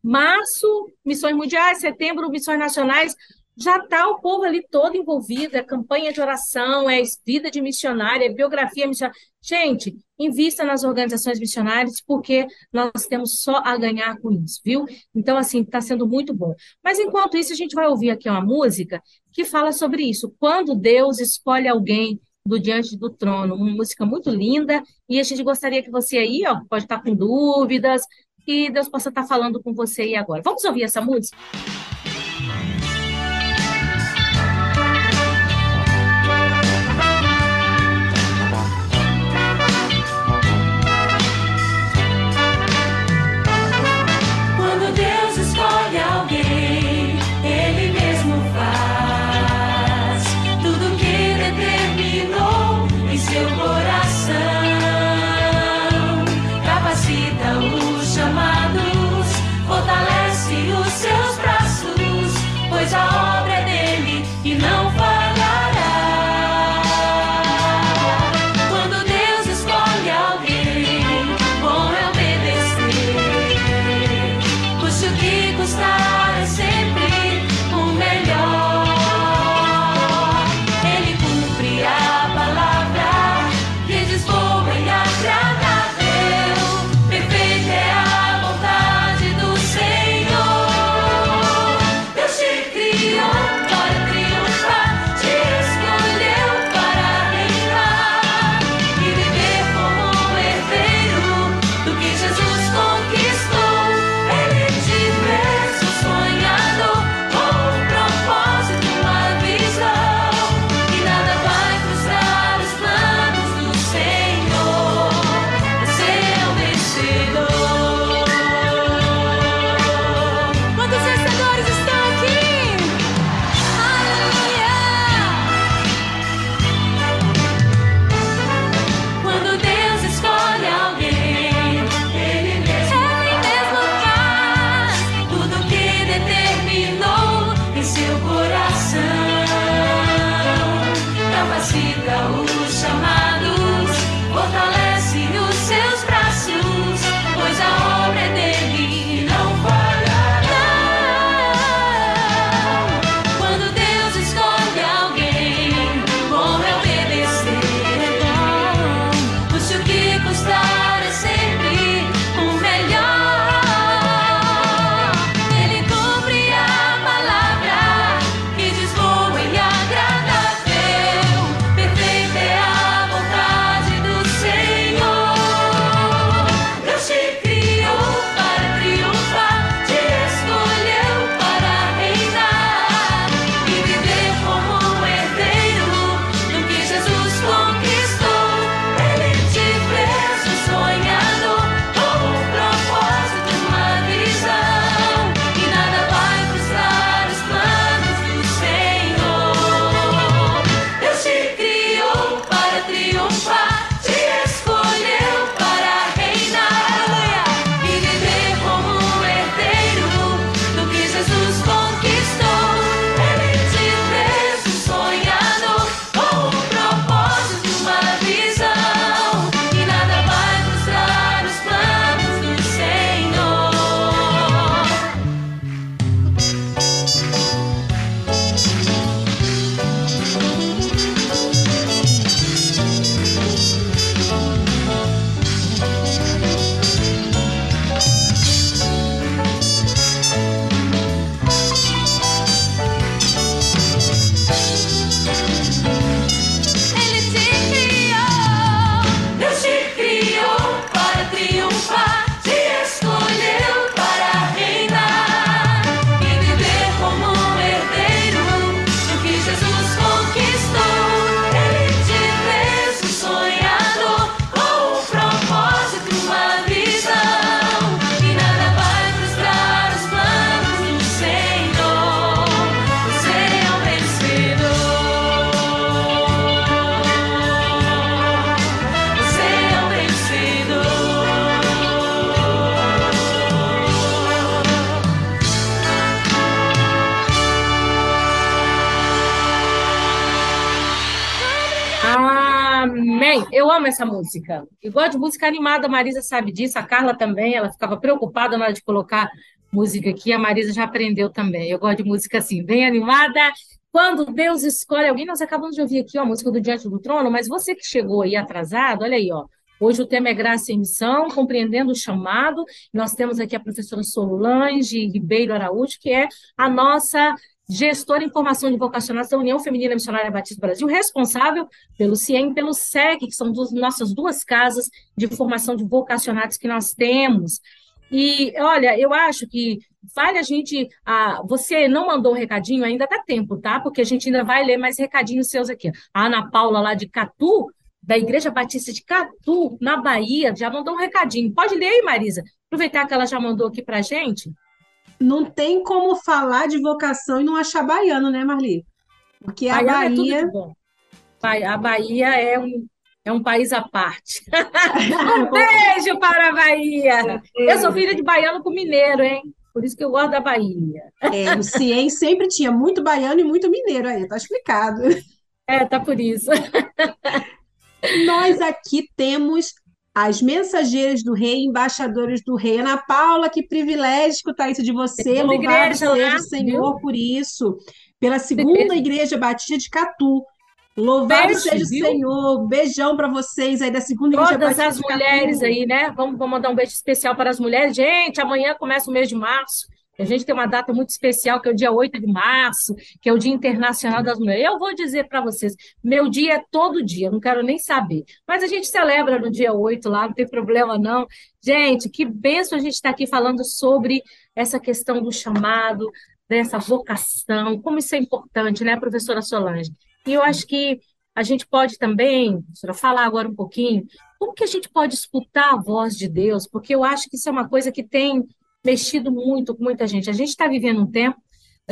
Março, missões mundiais, setembro, missões nacionais, já está o povo ali todo envolvido, é campanha de oração, é vida de missionária, é biografia missionária. Gente, invista nas organizações missionárias, porque nós temos só a ganhar com isso, viu? Então, assim, está sendo muito bom. Mas, enquanto isso, a gente vai ouvir aqui uma música que fala sobre isso. Quando Deus escolhe alguém do Diante do Trono, uma música muito linda, e a gente gostaria que você aí, ó, pode estar com dúvidas, e Deus possa estar falando com você aí agora. Vamos ouvir essa música? Essa música. Eu gosto de música animada, a Marisa sabe disso, a Carla também, ela ficava preocupada na hora de colocar música aqui, a Marisa já aprendeu também. Eu gosto de música assim, bem animada. Quando Deus escolhe alguém, nós acabamos de ouvir aqui ó, a música do Diante do Trono, mas você que chegou aí atrasado, olha aí, ó. Hoje o tema é Graça em Missão, compreendendo o chamado. Nós temos aqui a professora Solange Ribeiro Araújo, que é a nossa gestora em formação de vocacionais da União Feminina Missionária Batista do Brasil, responsável pelo CIEM e pelo SEC, que são duas, nossas duas casas de formação de vocacionados que nós temos. E, olha, eu acho que vale a gente. Ah, você não mandou um recadinho, ainda dá tempo, tá? Porque a gente ainda vai ler mais recadinhos seus aqui. A Ana Paula, lá de Catu, da Igreja Batista de Catu, na Bahia, já mandou um recadinho. Pode ler aí, Marisa. Aproveitar que ela já mandou aqui para gente não tem como falar de vocação e não achar baiano, né, Marli? Porque a Bahia. É tudo de bom. A Bahia é um, é um país à parte. um beijo para a Bahia! Eu sou filha de baiano com mineiro, hein? Por isso que eu gosto da Bahia. É, o CIEM sempre tinha muito baiano e muito mineiro aí, tá explicado. É, tá por isso. Nós aqui temos as mensageiras do rei, embaixadores do rei. Ana Paula, que privilégio escutar isso de você. Louvado igreja, seja o Senhor viu? por isso. Pela segunda igreja Batista de Catu. Louvado Beijo, seja o Senhor. Beijão para vocês aí da segunda Todas igreja Batista. Todas as mulheres aí, né? Vamos, vamos mandar um beijo especial para as mulheres. Gente, amanhã começa o mês de março. A gente tem uma data muito especial, que é o dia 8 de março, que é o Dia Internacional das Mulheres. Eu vou dizer para vocês, meu dia é todo dia, não quero nem saber. Mas a gente celebra no dia 8 lá, não tem problema não. Gente, que benção a gente estar tá aqui falando sobre essa questão do chamado, dessa vocação, como isso é importante, né, professora Solange? E eu acho que a gente pode também, professora, falar agora um pouquinho, como que a gente pode escutar a voz de Deus, porque eu acho que isso é uma coisa que tem mexido muito com muita gente. A gente está vivendo um tempo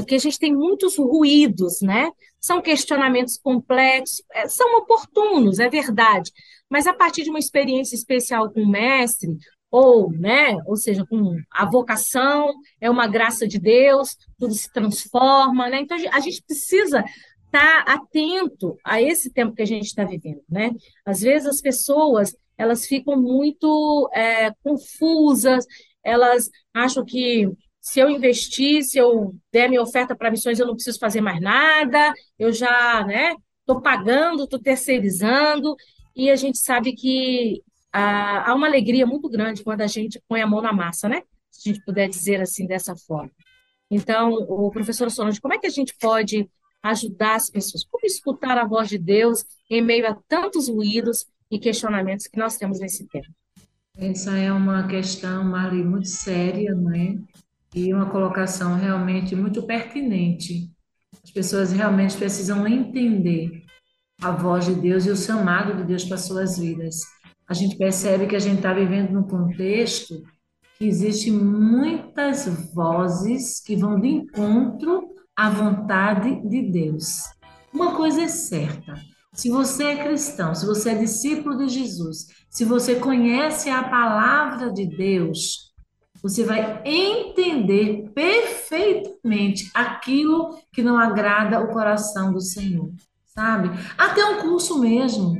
que a gente tem muitos ruídos, né? São questionamentos complexos, é, são oportunos, é verdade, mas a partir de uma experiência especial com o mestre, ou, né, ou seja, com a vocação, é uma graça de Deus, tudo se transforma, né? Então a gente precisa estar tá atento a esse tempo que a gente está vivendo, né? Às vezes as pessoas elas ficam muito é, confusas, elas acham que se eu investir, se eu der minha oferta para missões, eu não preciso fazer mais nada, eu já, né, estou pagando, estou terceirizando, e a gente sabe que há, há uma alegria muito grande quando a gente põe a mão na massa, né? Se a gente puder dizer assim dessa forma. Então, o professor Solange, como é que a gente pode ajudar as pessoas? Como escutar a voz de Deus em meio a tantos ruídos e questionamentos que nós temos nesse tempo? Essa é uma questão, Marli, muito séria, não é? E uma colocação realmente muito pertinente. As pessoas realmente precisam entender a voz de Deus e o chamado de Deus para suas vidas. A gente percebe que a gente está vivendo num contexto que existe muitas vozes que vão de encontro à vontade de Deus. Uma coisa é certa: se você é cristão, se você é discípulo de Jesus, se você conhece a palavra de Deus, você vai entender perfeitamente aquilo que não agrada o coração do Senhor, sabe? Até um curso mesmo.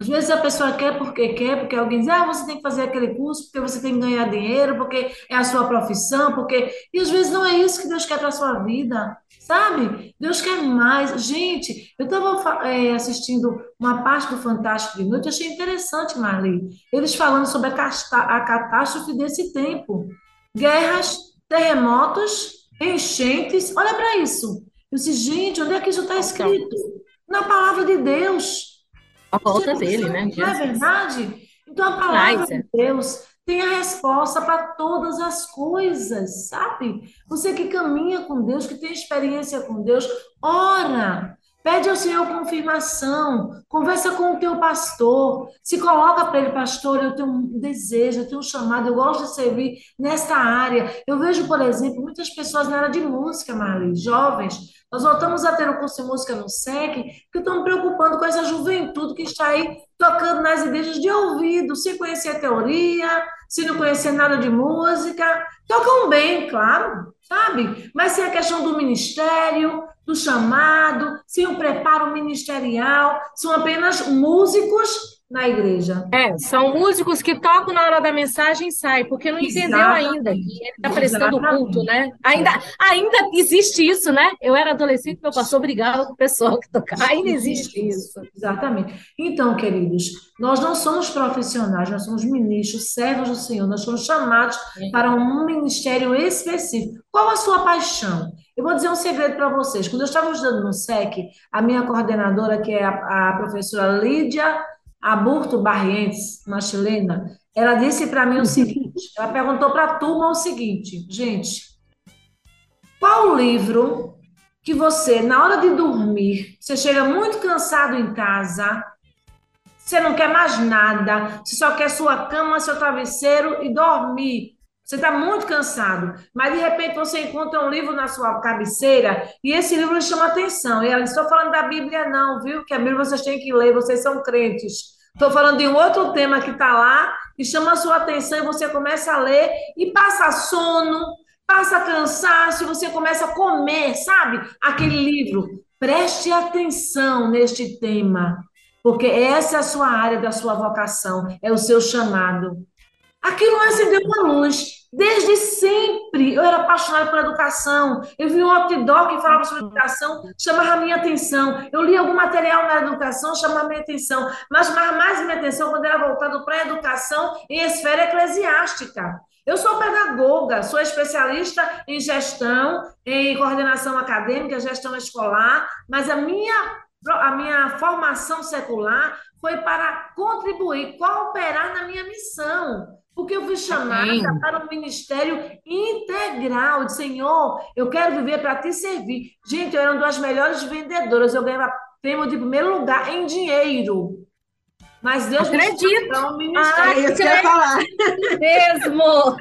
Às vezes a pessoa quer porque quer, porque alguém diz, ah, você tem que fazer aquele curso porque você tem que ganhar dinheiro, porque é a sua profissão, porque. E às vezes não é isso que Deus quer para a sua vida, sabe? Deus quer mais. Gente, eu estava é, assistindo uma parte do Fantástico de Noite, achei interessante, Marli, eles falando sobre a, a catástrofe desse tempo: guerras, terremotos, enchentes. Olha para isso. Eu disse, gente, onde é que isso está escrito? Na palavra de Deus a volta dele, né? Não é verdade? Então a palavra de Deus tem a resposta para todas as coisas, sabe? Você que caminha com Deus, que tem experiência com Deus, ora, Pede ao Senhor confirmação, conversa com o teu pastor, se coloca para ele, pastor, eu tenho um desejo, eu tenho um chamado, eu gosto de servir nesta área. Eu vejo, por exemplo, muitas pessoas na área de música, Marli, jovens, nós voltamos a ter o curso de música no SEC, que estão preocupando com essa juventude que está aí tocando nas igrejas de ouvido, sem conhecer a teoria, sem não conhecer nada de música. Tocam bem, claro, sabe? Mas sem a questão do ministério, do chamado, sem o preparo ministerial, são apenas músicos na igreja. É, são músicos que tocam na hora da mensagem e saem, porque não entendeu ainda que ele está prestando culto, né? Ainda, ainda existe isso, né? Eu era adolescente, meu pastor brigava com o pessoal que tocava. Ainda existe isso. Exatamente. Então, queridos, nós não somos profissionais, nós somos ministros, servos do Senhor, nós somos chamados é. para um ministério específico. Qual a sua paixão? Eu vou dizer um segredo para vocês. Quando eu estava estudando no SEC, a minha coordenadora, que é a, a professora Lídia Aburto Barrientes, uma chilena, ela disse para mim o seguinte: ela perguntou para a turma o seguinte, gente, qual o livro que você, na hora de dormir, você chega muito cansado em casa, você não quer mais nada, você só quer sua cama, seu travesseiro e dormir. Você está muito cansado, mas de repente você encontra um livro na sua cabeceira e esse livro lhe chama atenção. E ela estou falando da Bíblia, não, viu? Que a Bíblia vocês têm que ler, vocês são crentes. Estou falando de um outro tema que está lá e chama a sua atenção e você começa a ler e passa sono, passa cansaço, você começa a comer, sabe? Aquele livro. Preste atenção neste tema, porque essa é a sua área da sua vocação, é o seu chamado. Aquilo acendeu uma luz. Desde sempre eu era apaixonada por educação. Eu vi um outdoor que falava sobre educação, chamava a minha atenção. Eu li algum material na educação, chamava a minha atenção. Mas mais, mais minha atenção quando era voltado para a educação em esfera eclesiástica. Eu sou pedagoga, sou especialista em gestão, em coordenação acadêmica, gestão escolar, mas a minha, a minha formação secular foi para contribuir, cooperar na minha missão. Porque eu fui chamada Amém. para um ministério integral. De Senhor, eu quero viver para te servir. Gente, eu era uma das melhores vendedoras. Eu ganhava prêmio de primeiro lugar em dinheiro. Mas Deus Acredito. me chamou um ministério. Ah, isso que eu ia falar. Mesmo.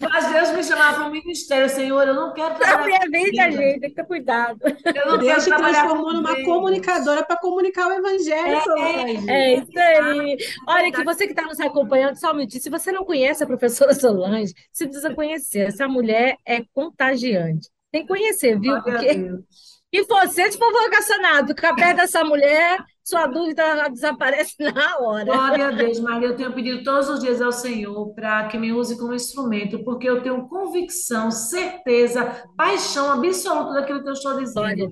Mas Deus me chamava para um ministério. Senhor, eu não quero trabalhar. Minha vida, gente, tem que ter cuidado. Eu não Deus te transformou numa comunicadora para comunicar o evangelho. É, é, isso aí. Olha, que você que está nos acompanhando, só me disse, se você não conhece a professora Solange, você precisa conhecer. Essa mulher é contagiante. Tem que conhecer, viu? Porque... E você, se for vocacionado, ficar perto dessa mulher, sua dúvida desaparece na hora. Glória a Deus, Maria. Eu tenho pedido todos os dias ao Senhor para que me use como instrumento, porque eu tenho convicção, certeza, paixão absoluta daquilo que eu estou dizendo.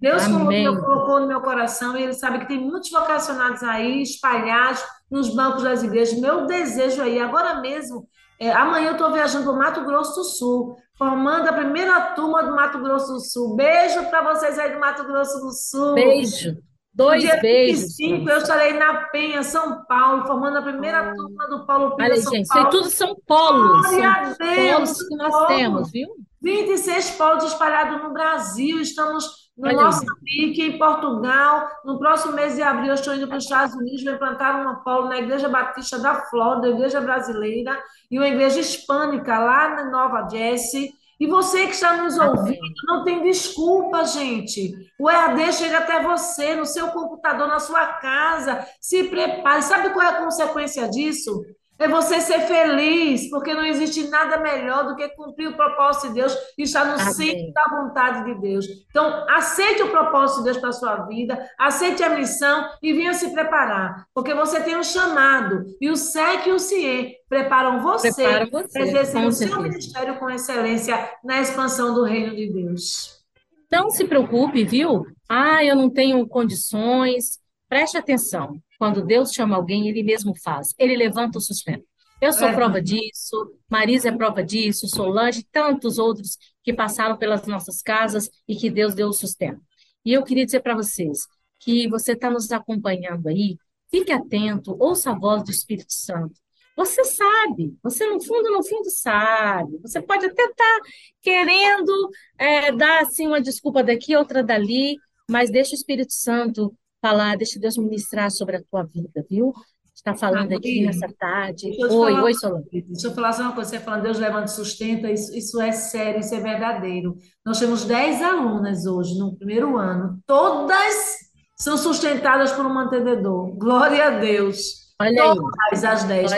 Deus colocou no meu coração e Ele sabe que tem muitos vocacionados aí, espalhados nos bancos das igrejas. Meu desejo aí, agora mesmo, é, amanhã eu estou viajando para o Mato Grosso do Sul formando a primeira turma do Mato Grosso do Sul. Beijo para vocês aí do Mato Grosso do Sul. Beijo. Dois dia beijos. 25, eu estarei na Penha, São Paulo, formando a primeira oh. turma do Paulo Pires. Olha, São gente, Paulo. isso tudo são polos. Glória são Deus, polos que nós polos. temos, viu? 26 polos espalhados no Brasil. Estamos no Olha Moçambique, em Portugal. No próximo mês de abril, eu estou indo para os Estados Unidos, vou implantar uma polo na Igreja Batista da Flórida, Igreja Brasileira, e uma igreja hispânica lá na Nova Jersey. E você que está nos ouvindo, não tem desculpa, gente. O EAD chega até você, no seu computador, na sua casa. Se prepare. Sabe qual é a consequência disso? É você ser feliz, porque não existe nada melhor do que cumprir o propósito de Deus e estar no Amém. centro da vontade de Deus. Então, aceite o propósito de Deus para a sua vida, aceite a missão e venha se preparar, porque você tem um chamado. E o SEC e o CIE preparam você, preparam você para exercer o seu ministério com excelência na expansão do reino de Deus. Não se preocupe, viu? Ah, eu não tenho condições. Preste atenção. Quando Deus chama alguém, ele mesmo faz. Ele levanta o sustento. Eu sou é. prova disso, Marisa é prova disso, Solange, tantos outros que passaram pelas nossas casas e que Deus deu o sustento. E eu queria dizer para vocês que você está nos acompanhando aí, fique atento, ouça a voz do Espírito Santo. Você sabe, você no fundo, no fundo sabe. Você pode até estar tá querendo é, dar assim uma desculpa daqui, outra dali, mas deixa o Espírito Santo falar, deixa Deus ministrar sobre a tua vida, viu? Está falando aqui nessa tarde. Oi, falar, oi, Solange. Deixa eu falar só uma coisa. Você falando, Deus levanta e sustenta, isso, isso é sério, isso é verdadeiro. Nós temos 10 alunas hoje, no primeiro ano. Todas são sustentadas por um mantenedor. Glória a Deus. Olha Todas as 10.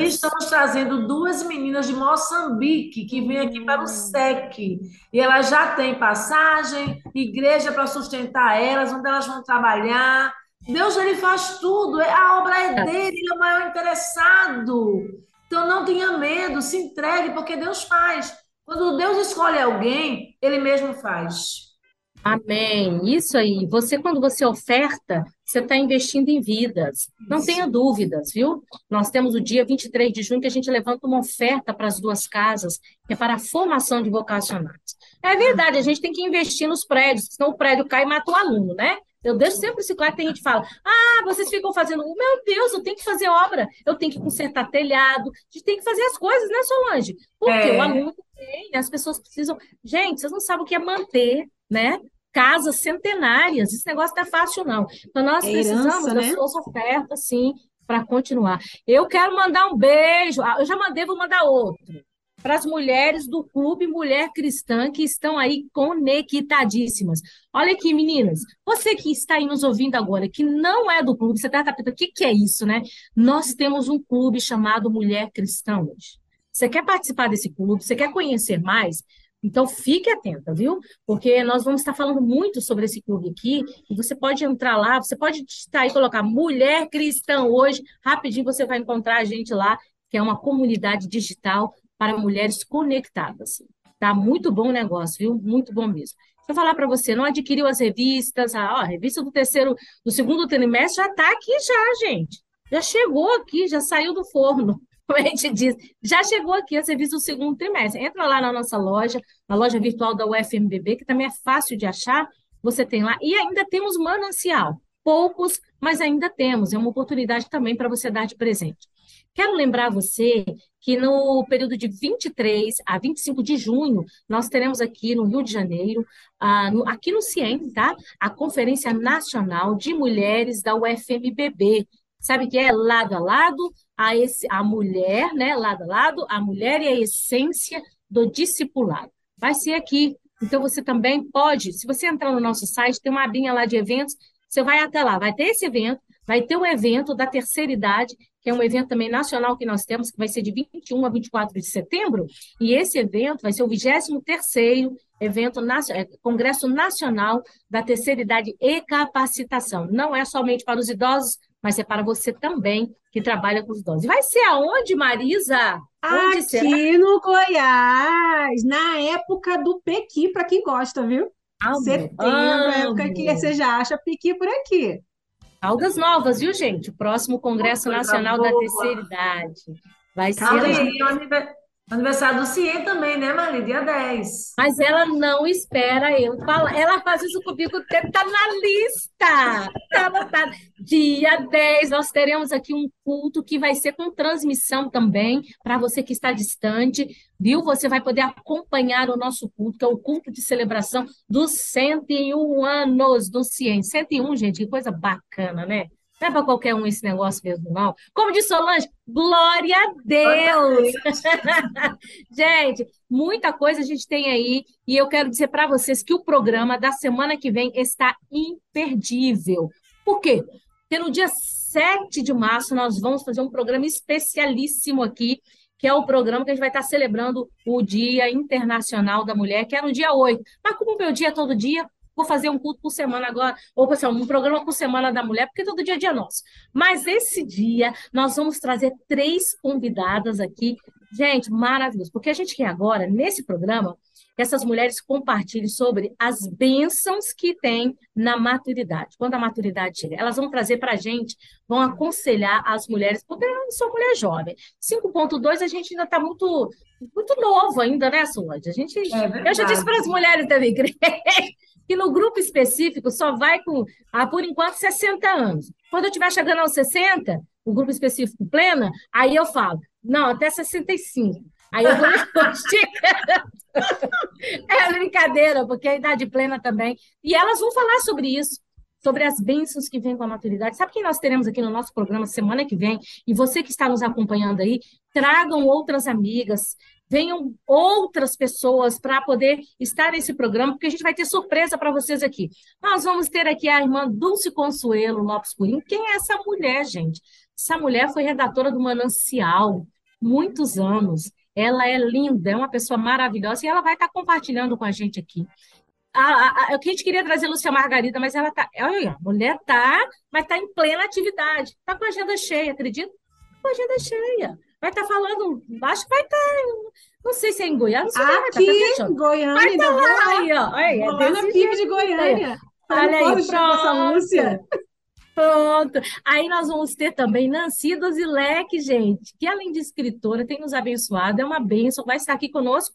Estamos trazendo duas meninas de Moçambique que vêm aqui para o hum. SEC. E elas já têm passagem, igreja para sustentar elas, onde elas vão trabalhar. Deus ele faz tudo, a obra é dele, ele é o maior interessado. Então não tenha medo, se entregue, porque Deus faz. Quando Deus escolhe alguém, ele mesmo faz. Amém. Isso aí. Você, quando você oferta, você está investindo em vidas. Não Isso. tenha dúvidas, viu? Nós temos o dia 23 de junho que a gente levanta uma oferta para as duas casas, que é para a formação de vocacionados. É verdade, a gente tem que investir nos prédios, senão o prédio cai e mata o aluno, né? Eu deixo sempre esse claro, tem gente que fala, ah, vocês ficam fazendo, meu Deus, eu tenho que fazer obra, eu tenho que consertar telhado, a gente tem que fazer as coisas, né, Solange? Porque é. o aluno tem, as pessoas precisam. Gente, vocês não sabem o que é manter, né? Casas centenárias, esse negócio não é fácil, não. Então, nós é precisamos herança, das né? suas ofertas, sim, para continuar. Eu quero mandar um beijo, ah, eu já mandei, vou mandar outro para as mulheres do Clube Mulher Cristã que estão aí conectadíssimas. Olha aqui, meninas, você que está aí nos ouvindo agora, que não é do clube, você está pensando, o que, que é isso, né? Nós temos um clube chamado Mulher Cristã hoje. Você quer participar desse clube? Você quer conhecer mais? Então, fique atenta, viu? Porque nós vamos estar falando muito sobre esse clube aqui, e você pode entrar lá, você pode estar e colocar Mulher Cristã hoje, rapidinho você vai encontrar a gente lá, que é uma comunidade digital para mulheres conectadas. Tá muito bom o negócio, viu? Muito bom mesmo. Deixa eu falar para você, não adquiriu as revistas? Ah, ó, a revista do terceiro, do segundo trimestre já está aqui já, gente. Já chegou aqui, já saiu do forno. Como a gente diz, já chegou aqui a serviço do segundo trimestre. Entra lá na nossa loja, na loja virtual da UFMBB, que também é fácil de achar. Você tem lá. E ainda temos manancial. Poucos, mas ainda temos. É uma oportunidade também para você dar de presente. Quero lembrar você que no período de 23 a 25 de junho, nós teremos aqui no Rio de Janeiro, aqui no CIEM, tá? A Conferência Nacional de Mulheres da UFMBB. Sabe que é lado a lado, a, esse, a mulher, né? Lado a lado, a mulher e a essência do discipulado. Vai ser aqui. Então, você também pode, se você entrar no nosso site, tem uma abinha lá de eventos, você vai até lá, vai ter esse evento, vai ter um evento da terceira idade, que é um evento também nacional que nós temos, que vai ser de 21 a 24 de setembro, e esse evento vai ser o 23º evento é, Congresso Nacional da Terceira Idade e Capacitação. Não é somente para os idosos, mas é para você também que trabalha com os idosos. E vai ser aonde, Marisa? Onde Aqui será? no Goiás, na época do Pequi, para quem gosta, viu? Amo, Setembro, amo. época que você já acha Pequi por aqui. Caldas Novas, viu, gente? O próximo Congresso Nacional da Terceira Idade. Vai ser. Aí, Aniversário do CIE também, né, Marli? Dia 10. Mas ela não espera eu falar. Ela faz isso comigo, tá na lista. Tá. Dia 10, nós teremos aqui um culto que vai ser com transmissão também, para você que está distante, viu? Você vai poder acompanhar o nosso culto, que é o culto de celebração dos 101 anos do CIE. 101, gente, que coisa bacana, né? Não é para qualquer um esse negócio mesmo, não. Como disse Solange, glória a Deus! gente, muita coisa a gente tem aí. E eu quero dizer para vocês que o programa da semana que vem está imperdível. Por quê? Porque no dia 7 de março nós vamos fazer um programa especialíssimo aqui, que é o programa que a gente vai estar celebrando o Dia Internacional da Mulher, que é no dia 8. Mas como o meu dia é todo dia, vou fazer um culto por semana agora, ou assim, um programa por semana da mulher, porque todo dia é dia nosso. Mas esse dia nós vamos trazer três convidadas aqui. Gente, maravilhoso, porque a gente quer agora, nesse programa, que essas mulheres compartilhem sobre as bênçãos que tem na maturidade. Quando a maturidade chega, elas vão trazer para a gente, vão aconselhar as mulheres, porque eu não sou mulher jovem. 5.2 a gente ainda está muito muito novo ainda, né, Solange? A gente, é eu já disse para as mulheres da igreja que no grupo específico só vai com, ah, por enquanto, 60 anos. Quando eu estiver chegando aos 60, o grupo específico plena, aí eu falo, não, até 65. Aí eu vou esticando. é brincadeira, porque a idade plena também. E elas vão falar sobre isso sobre as bênçãos que vêm com a maturidade. Sabe quem nós teremos aqui no nosso programa semana que vem? E você que está nos acompanhando aí, tragam outras amigas, venham outras pessoas para poder estar nesse programa, porque a gente vai ter surpresa para vocês aqui. Nós vamos ter aqui a irmã Dulce Consuelo Lopes Purim. Quem é essa mulher, gente? Essa mulher foi redatora do Manancial, muitos anos. Ela é linda, é uma pessoa maravilhosa e ela vai estar compartilhando com a gente aqui. a, a, a, gente queria trazer Lúcia Margarida, mas ela tá. Olha, a mulher tá, mas tá em plena atividade. Tá com a agenda cheia, acredita? Tá com a agenda cheia. Vai estar tá falando, acho que vai estar. Tá, não sei se é em Goiânia, não sei Aqui, vai tá, Goiânia. Vai estar tá lá, aí, ó. Aí, é lá na PIB de Goiânia. Olha aí, pronto. Lúcia. Pronto. Aí nós vamos ter também Nancy Dozilek, gente, que além de escritora, tem nos abençoado, é uma bênção, vai estar aqui conosco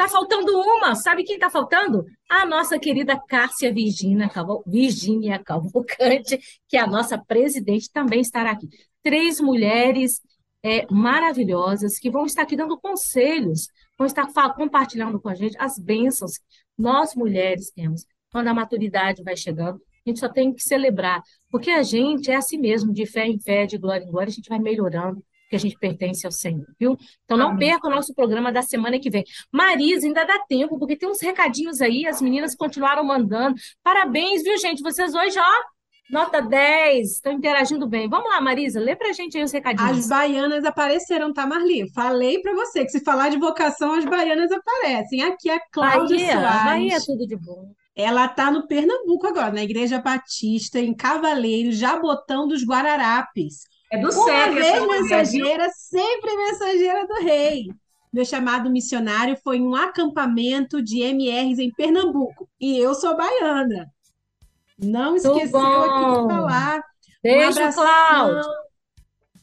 Tá faltando uma, sabe quem tá faltando? A nossa querida Cássia Virginia, Caval... Virginia Cavalcante, que é a nossa presidente, também estará aqui. Três mulheres é, maravilhosas que vão estar aqui dando conselhos, vão estar compartilhando com a gente as bênçãos que nós mulheres temos. Quando a maturidade vai chegando, a gente só tem que celebrar, porque a gente é assim mesmo, de fé em fé, de glória em glória, a gente vai melhorando, que a gente pertence ao Senhor, viu? Então não Amém. perca o nosso programa da semana que vem. Marisa, ainda dá tempo, porque tem uns recadinhos aí, as meninas continuaram mandando. Parabéns, viu, gente? Vocês hoje, ó, nota 10, estão interagindo bem. Vamos lá, Marisa, lê pra gente aí os recadinhos. As baianas apareceram, tá, Marli? Falei pra você que se falar de vocação, as baianas aparecem. Aqui é a Cláudia Bahia, Soares. Bahia é tudo de bom. Ela tá no Pernambuco agora, na Igreja Batista, em Cavaleiro, Jabotão dos Guararapes. É do Uma vez mensageira, sempre mensageira do rei. Meu chamado missionário foi em um acampamento de MRs em Pernambuco. E eu sou baiana. Não esqueceu aqui de falar. Beijo, um Cláudia.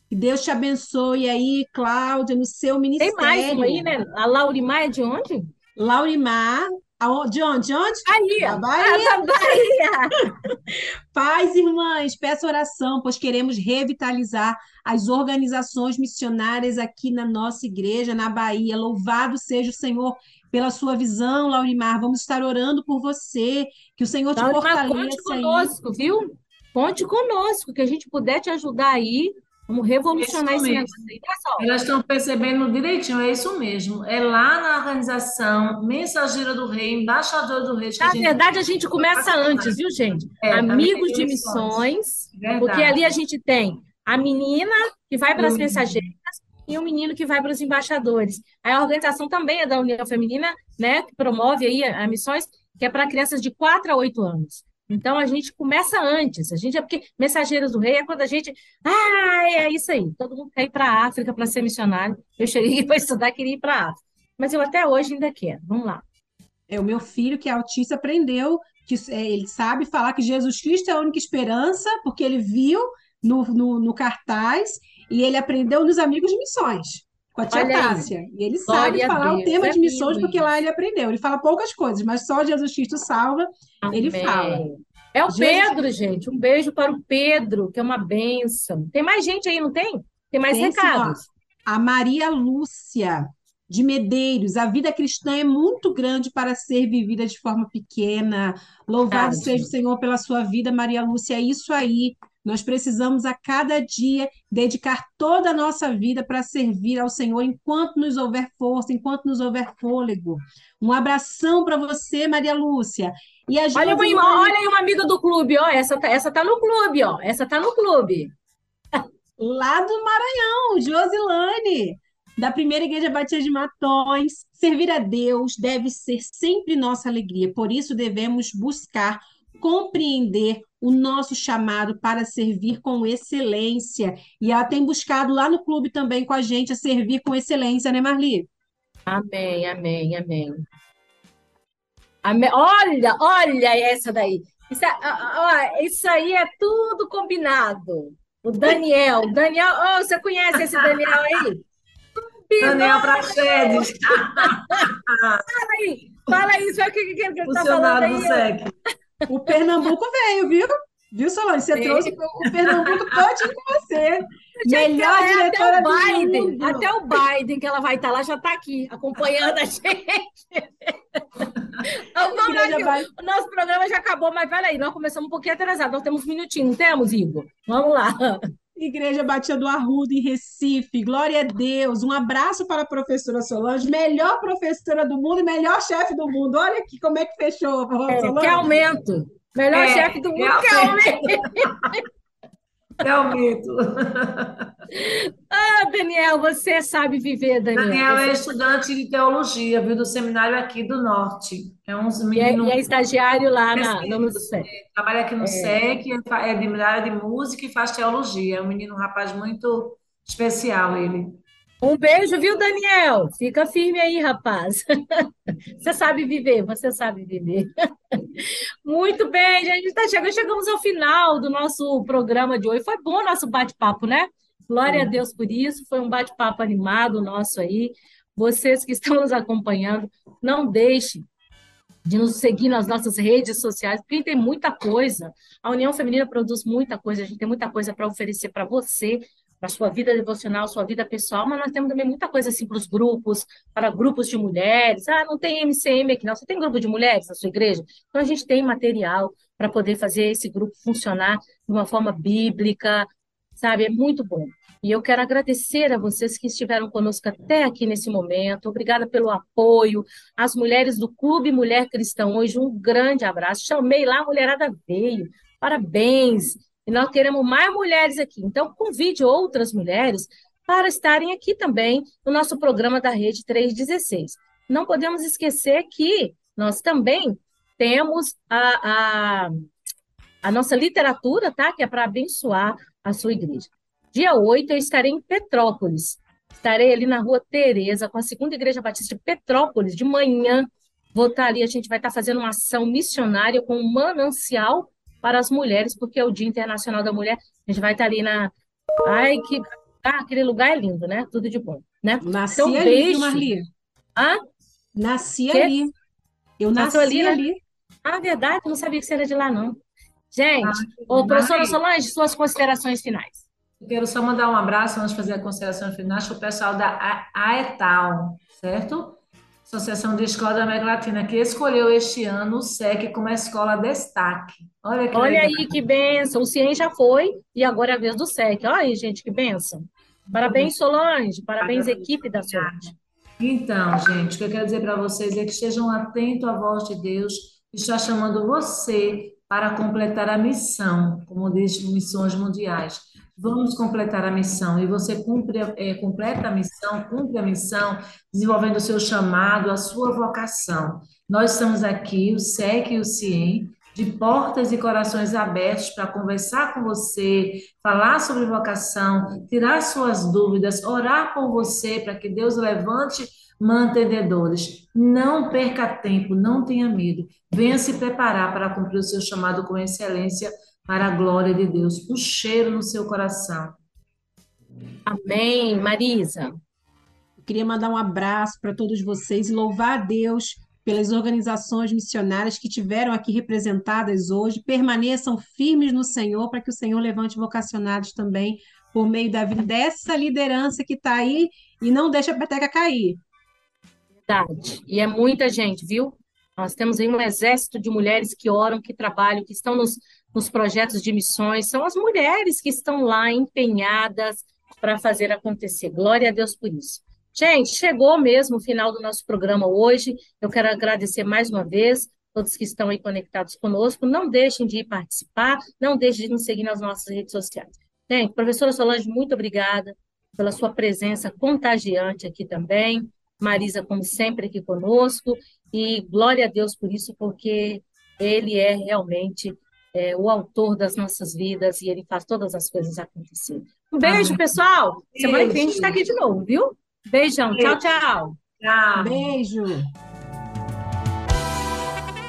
Que Deus te abençoe aí, Cláudia, no seu ministério. Tem mais uma aí, né? A Laurimar é de onde? Laurimar de onde? De onde? Bahia. Da Bahia. Ah, da Bahia. Pais e irmãs, peço oração, pois queremos revitalizar as organizações missionárias aqui na nossa igreja, na Bahia. Louvado seja o Senhor pela sua visão, Laurimar. Vamos estar orando por você, que o Senhor te Laurimar, fortaleça. Conte conosco, aí. viu? Conte conosco, que a gente puder te ajudar aí Vamos revolucionar esse negócio aí. Elas estão percebendo direitinho, é isso mesmo. É lá na organização Mensageira do Rei, Embaixador do Rei. Na a gente... verdade, a gente começa antes, viu, gente? É, Amigos de missões, verdade. porque ali a gente tem a menina que vai para as mensageiras e o menino que vai para os embaixadores. A organização também é da União Feminina, né, que promove aí a missões, que é para crianças de 4 a 8 anos. Então a gente começa antes. A gente é porque Mensageiros do Rei é quando a gente. Ah, é isso aí. Todo mundo quer ir para a África para ser missionário. Eu cheguei para estudar, queria ir para a África. Mas eu até hoje ainda quero. Vamos lá. É, o meu filho, que é autista, aprendeu que é, ele sabe falar que Jesus Cristo é a única esperança, porque ele viu no, no, no cartaz e ele aprendeu nos Amigos de Missões com a tia Tássia. E ele Glória sabe falar o tema é de missões, porque lá ele aprendeu. Ele fala poucas coisas, mas só Jesus Cristo salva, Amém. ele fala. É o Jesus... Pedro, gente. Um beijo para o Pedro, que é uma benção. Tem mais gente aí, não tem? Tem mais tem, recados. Sim, a Maria Lúcia de Medeiros. A vida cristã é muito grande para ser vivida de forma pequena. Louvado seja o Senhor pela sua vida, Maria Lúcia. É isso aí. Nós precisamos a cada dia dedicar toda a nossa vida para servir ao Senhor enquanto nos houver força, enquanto nos houver fôlego. Um abração para você, Maria Lúcia. E a olha, uma, olha aí uma amiga do clube, ó. Essa tá, essa tá no clube, ó. Essa tá no clube. Lá do Maranhão, Josilane, da primeira igreja Batista de Matões. Servir a Deus deve ser sempre nossa alegria. Por isso devemos buscar compreender o nosso chamado para servir com excelência. E ela tem buscado lá no clube também com a gente a servir com excelência, né, Marli? Amém, amém, amém. amém. Olha, olha essa daí. Isso, ó, isso aí é tudo combinado. O Daniel, Daniel, oh, você conhece esse Daniel aí? Daniel Praxedes. fala aí, fala aí, o que, que, que ele está falando aí? Do. O Pernambuco veio, viu? Viu, Solange? Você trouxe o Pernambuco todinho com você. Melhor é, diretora até o Biden, mundo. Até o Biden, que ela vai estar lá, já está aqui, acompanhando a gente. vamos. Vai... O nosso programa já acabou, mas peraí, nós começamos um pouquinho atrasado. Nós temos um minutinho, não temos, Igor? Vamos lá. Igreja Batista do Arrudo, em Recife. Glória a Deus. Um abraço para a professora Solange, melhor professora do mundo e melhor chefe do mundo. Olha aqui como é que fechou. É, que aumento. Melhor é, chefe do mundo, que aumento. que aumento. ah, Daniel, você sabe viver, Daniel. Daniel é estudante de teologia, viu, do seminário aqui do Norte. É uns meninos... E, é, e é estagiário lá na, no SEC. Trabalha aqui no é. SEC, é de área de música e faz teologia. É um menino, um rapaz muito especial, ele. Um beijo, viu, Daniel? Fica firme aí, rapaz. Você sabe viver, você sabe viver. Muito bem, gente. Tá chegando, chegamos ao final do nosso programa de hoje. Foi bom o nosso bate-papo, né? Glória a Deus por isso. Foi um bate-papo animado nosso aí. Vocês que estão nos acompanhando, não deixem de nos seguir nas nossas redes sociais, porque tem muita coisa. A União Feminina produz muita coisa, a gente tem muita coisa para oferecer para você, para sua vida devocional, sua vida pessoal, mas nós temos também muita coisa assim para os grupos, para grupos de mulheres. Ah, não tem MCM aqui, não. Você tem grupo de mulheres na sua igreja? Então a gente tem material para poder fazer esse grupo funcionar de uma forma bíblica, sabe? É muito bom. E eu quero agradecer a vocês que estiveram conosco até aqui nesse momento. Obrigada pelo apoio. As mulheres do Clube Mulher Cristã hoje, um grande abraço. Chamei lá, a mulherada veio. Parabéns. E nós queremos mais mulheres aqui. Então, convide outras mulheres para estarem aqui também no nosso programa da Rede 316. Não podemos esquecer que nós também temos a, a, a nossa literatura, tá? Que é para abençoar a sua igreja. Dia 8 eu estarei em Petrópolis. Estarei ali na rua Tereza, com a segunda igreja batista de Petrópolis, de manhã. Vou estar ali, a gente vai estar fazendo uma ação missionária com um manancial para as mulheres, porque é o Dia Internacional da Mulher. A gente vai estar ali na. Ai, que. Ah, aquele lugar é lindo, né? Tudo de bom. Né? Nasci então, ali, beijo. Marli. Hã? Nasci que? ali. Eu nasci ali, né? ali. Ah, verdade, não sabia que você era de lá, não. Gente, ah, ô, professora Solange, suas considerações finais. Eu quero só mandar um abraço antes de fazer a consideração final para o pessoal da AETAL, certo? Associação de Escola da América Latina, que escolheu este ano o SEC como a escola destaque. Olha, que Olha aí que benção. O CIEM já foi e agora é a vez do SEC. Olha aí, gente, que benção. Parabéns, Solange. Parabéns, equipe da Solange. Então, gente, o que eu quero dizer para vocês é que estejam atentos à voz de Deus, que está chamando você para completar a missão, como diz Missões Mundiais. Vamos completar a missão. E você cumpre, é, completa a missão, cumpre a missão, desenvolvendo o seu chamado, a sua vocação. Nós estamos aqui, o SEC e o CIEM, de portas e corações abertos para conversar com você, falar sobre vocação, tirar suas dúvidas, orar por você para que Deus levante mantenedores. Não perca tempo, não tenha medo. Venha se preparar para cumprir o seu chamado com excelência para a glória de Deus, o cheiro no seu coração. Amém, Marisa. Eu queria mandar um abraço para todos vocês e louvar a Deus pelas organizações missionárias que tiveram aqui representadas hoje. Permaneçam firmes no Senhor para que o Senhor levante vocacionados também por meio da vida dessa liderança que está aí e não deixa a peteca cair. Verdade. E é muita gente, viu? Nós temos aí um exército de mulheres que oram, que trabalham, que estão nos nos projetos de missões, são as mulheres que estão lá empenhadas para fazer acontecer. Glória a Deus por isso. Gente, chegou mesmo o final do nosso programa hoje. Eu quero agradecer mais uma vez todos que estão aí conectados conosco. Não deixem de participar, não deixem de nos seguir nas nossas redes sociais. Gente, professora Solange, muito obrigada pela sua presença contagiante aqui também. Marisa, como sempre, aqui conosco. E glória a Deus por isso, porque ele é realmente é, o autor das nossas vidas e ele faz todas as coisas acontecerem. Um beijo, Amém. pessoal. Beijo. Semana que vem a gente está aqui de novo, viu? Beijão. Beijo. Tchau, tchau. Tchau. Beijo.